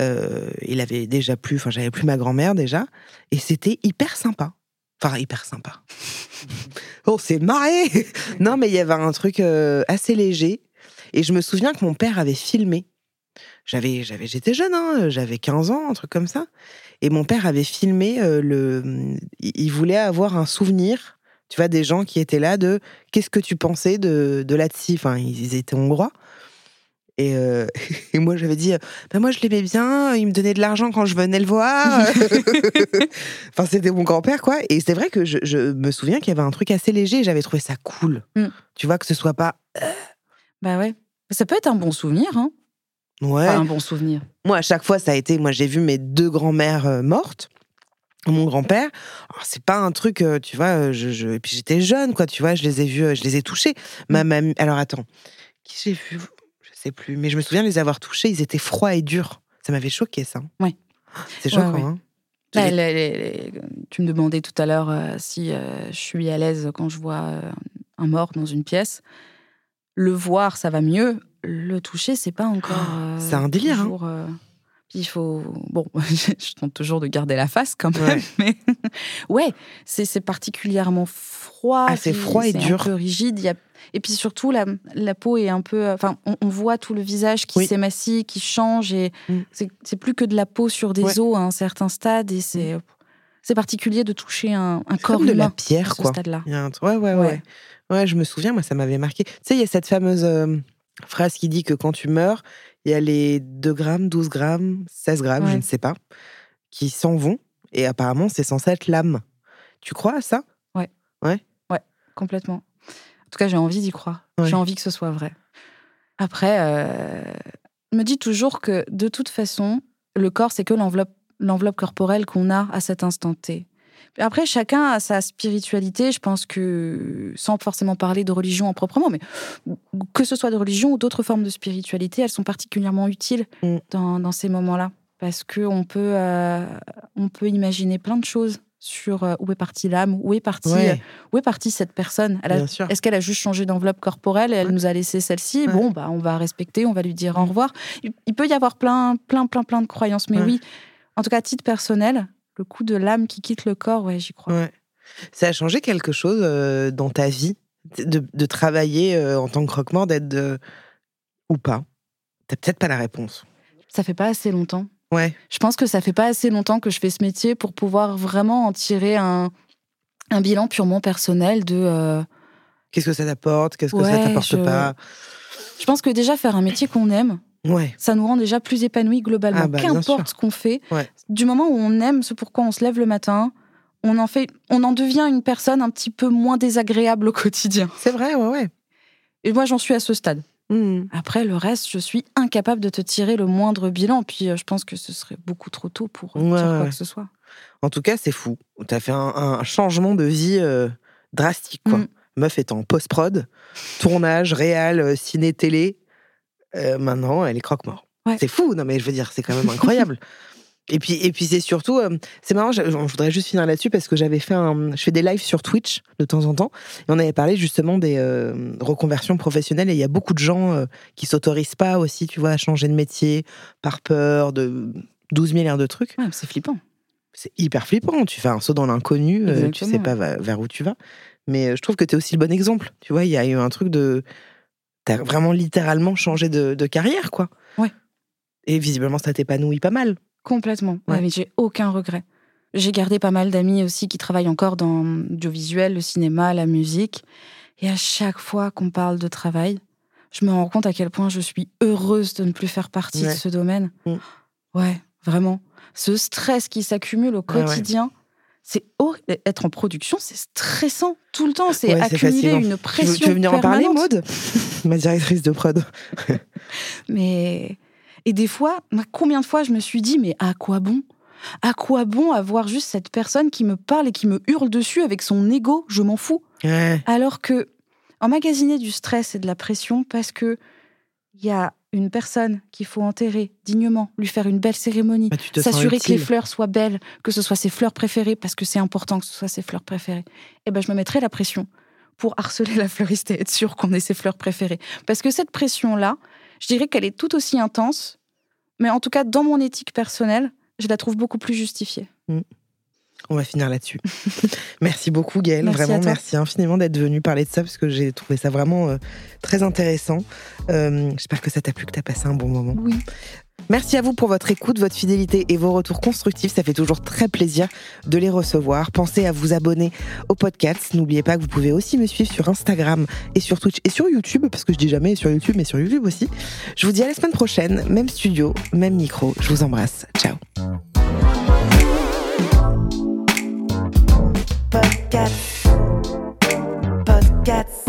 Euh, il avait déjà plus, enfin, j'avais plus ma grand-mère déjà. Et c'était hyper sympa. Enfin, hyper sympa. on s'est marré. non, mais il y avait un truc euh, assez léger. Et je me souviens que mon père avait filmé. J'avais, j'avais, j'étais jeune, hein, j'avais 15 ans, un truc comme ça. Et mon père avait filmé euh, le. Il il voulait avoir un souvenir, tu vois, des gens qui étaient là de qu'est-ce que tu pensais de, de Latsi Enfin, ils étaient hongrois. Et, euh, et moi, j'avais dit, ben moi, je l'aimais bien, il me donnait de l'argent quand je venais le voir. enfin, c'était mon grand-père, quoi. Et c'est vrai que je, je me souviens qu'il y avait un truc assez léger, j'avais trouvé ça cool. Mm. Tu vois, que ce soit pas. Bah ouais. Ça peut être un bon souvenir, hein. Ouais. Enfin, un bon souvenir. Moi, à chaque fois, ça a été. Moi, j'ai vu mes deux grands-mères euh, mortes. Mon grand-père, c'est pas un truc, euh, tu vois, euh, je, je- et puis j'étais jeune, quoi, tu vois, je les ai vus, euh, je les ai touchés. Ma mamie, alors attends, qui j'ai vu? Sais plus, mais je me souviens de les avoir touchés, ils étaient froids et durs. Ça m'avait choqué, ça. Ouais. C'est choquant, ouais. hein. Bah, les- les- tu me demandais tout à l'heure euh, si euh, je suis à l'aise quand je vois euh, un mort dans une pièce. Le voir, ça va mieux. Le toucher, c'est pas encore. c'est un délire, hein. toujours, Puis il faut. Bon, je tente toujours de garder la face quand même, Ouais. mais ouais, c'est particulièrement froid. Ah, c'est froid et c'est dur. Un peu rigide. Y a... Et puis surtout, la, la peau est un peu. Enfin, on, on voit tout le visage qui Oui. s'émacie, qui change, et Mm. c'est plus que de la peau sur des Ouais. os à un certain stade, et c'est. C'est particulier de toucher un, corps comme de la pierre, à ce quoi. stade-là. Un ouais, ouais, Ouais. ouais. je me souviens, moi, ça m'avait marqué. Tu sais, il y a cette fameuse euh, phrase qui dit que quand tu meurs, il y a les 2 grammes, 12 grammes, 16 grammes, je Ouais. ne sais pas, qui s'en vont. Et apparemment, c'est censé être l'âme. Tu crois à ça? Complètement. En tout cas, j'ai envie d'y croire. Ouais. J'ai envie que ce soit vrai. Après, euh, je me dis toujours que de toute façon, le corps, c'est que l'enveloppe, l'enveloppe corporelle qu'on a à cet instant T. Après, chacun a sa spiritualité. Je pense que, sans forcément parler de religion en proprement, mais que ce soit de religion ou d'autres formes de spiritualité, elles sont particulièrement utiles Mm. dans, dans ces moments-là. Parce qu'on peut, euh, on peut imaginer plein de choses sur euh, où est partie l'âme, où est partie Ouais, euh, où est partie cette personne. Est-ce qu'elle a juste changé d'enveloppe corporelle et elle Ouais. nous a laissé celle-ci? Ouais. Bon, bah, on va respecter, on va lui dire au Mm. revoir. Il, il peut y avoir plein, plein, plein, plein de croyances, mais oui, en tout cas, à titre personnel, le coup de l'âme qui quitte le corps, ouais, j'y crois. Ouais. Ça a changé quelque chose euh, dans ta vie de, de travailler euh, en tant que croque-mort, d'être de... ou pas? T'as peut-être pas la réponse. Ça fait pas assez longtemps. Ouais. Je pense que ça fait pas assez longtemps que je fais ce métier pour pouvoir vraiment en tirer un, un bilan purement personnel de. euh, Qu'est-ce que ça t'apporte? Qu'est-ce que ça Ouais, t'apporte je- pas? Je pense que déjà faire un métier qu'on aime, Ouais. ça nous rend déjà plus épanouis globalement. Ah bah. Qu'importe ce qu'on fait, Ouais. Du moment où on aime ce pourquoi on se lève le matin, on en fait, on en devient une personne un petit peu moins désagréable au quotidien. C'est vrai, ouais, ouais. Et moi, j'en suis à ce stade. Hmm. Après, le reste, je suis incapable de te tirer le moindre bilan. Puis, euh, je pense que ce serait beaucoup trop tôt pour euh, Ouais, dire quoi ouais. que ce soit. En tout cas, c'est fou. T'as fait un, un changement de vie euh, drastique, quoi. Mm. Meuf est en post-prod, tournage, réal, ciné, télé. Euh, maintenant, elle est croque-mort. Ouais. C'est fou, non mais je veux dire, c'est quand même incroyable. Et puis, et puis c'est surtout, euh, c'est marrant. Je, je voudrais juste finir là-dessus parce que j'avais fait un, je fais des lives sur Twitch de temps en temps, et on avait parlé justement des euh, reconversions professionnelles. Et il y a beaucoup de gens euh, qui s'autorisent pas aussi, tu vois, à changer de métier par peur de 12 milliards de trucs Ouais, c'est flippant. c'est hyper flippant. Tu fais un saut dans l'inconnu, euh, tu sais pas vers où tu vas. Mais je trouve que tu es aussi le bon exemple. Tu vois, il y a eu un truc de. T'as vraiment littéralement changé de, de carrière, quoi. Ouais. Et visiblement, ça t'épanouit pas mal. Complètement. Ouais, Ouais. mais j'ai aucun regret. J'ai gardé pas mal d'amis aussi qui travaillent encore dans l'audiovisuel, le cinéma, la musique. Et à chaque fois qu'on parle de travail, je me rends compte à quel point je suis heureuse de ne plus faire partie de ce domaine. Mm. Ouais, vraiment. Ce stress qui s'accumule au quotidien, c'est horrible. Être en production, c'est stressant tout le temps. C'est Ouais, accumuler une Tu veux, pression. tu veux venir en parler. Maude? Ma directrice de prod. Mais et des fois, combien de fois je me suis dit mais à quoi bon? À quoi bon avoir juste cette personne qui me parle et qui me hurle dessus avec son ego? Je m'en fous. Ouais. Alors que emmagasiner du stress et de la pression parce que il y a une personne qu'il faut enterrer dignement, lui faire une belle cérémonie, Bah, s'assurer que les fleurs soient belles, que ce soit ses fleurs préférées parce que c'est important que ce soit ses fleurs préférées. Et ben je me mettrai la pression pour harceler la fleuriste et être sûr qu'on ait ses fleurs préférées. Parce que cette pression là, je dirais qu'elle est tout aussi intense, mais en tout cas dans mon éthique personnelle, je la trouve beaucoup plus justifiée. On va finir là-dessus. merci beaucoup, Gaëlle. Merci vraiment, merci infiniment d'être venue parler de ça parce que j'ai trouvé ça vraiment euh, très intéressant. Euh, J'espère que ça t'a plu, que t'as passé un bon moment. Oui. Merci à vous pour votre écoute, votre fidélité et vos retours constructifs. Ça fait toujours très plaisir de les recevoir. Pensez à vous abonner au podcast. N'oubliez pas que vous pouvez aussi me suivre sur Instagram et sur Twitch et sur YouTube, parce que je dis jamais sur YouTube, mais sur YouTube aussi. Je vous dis à la semaine prochaine, même studio, même micro. Je vous embrasse. Ciao. Podcast. Podcast.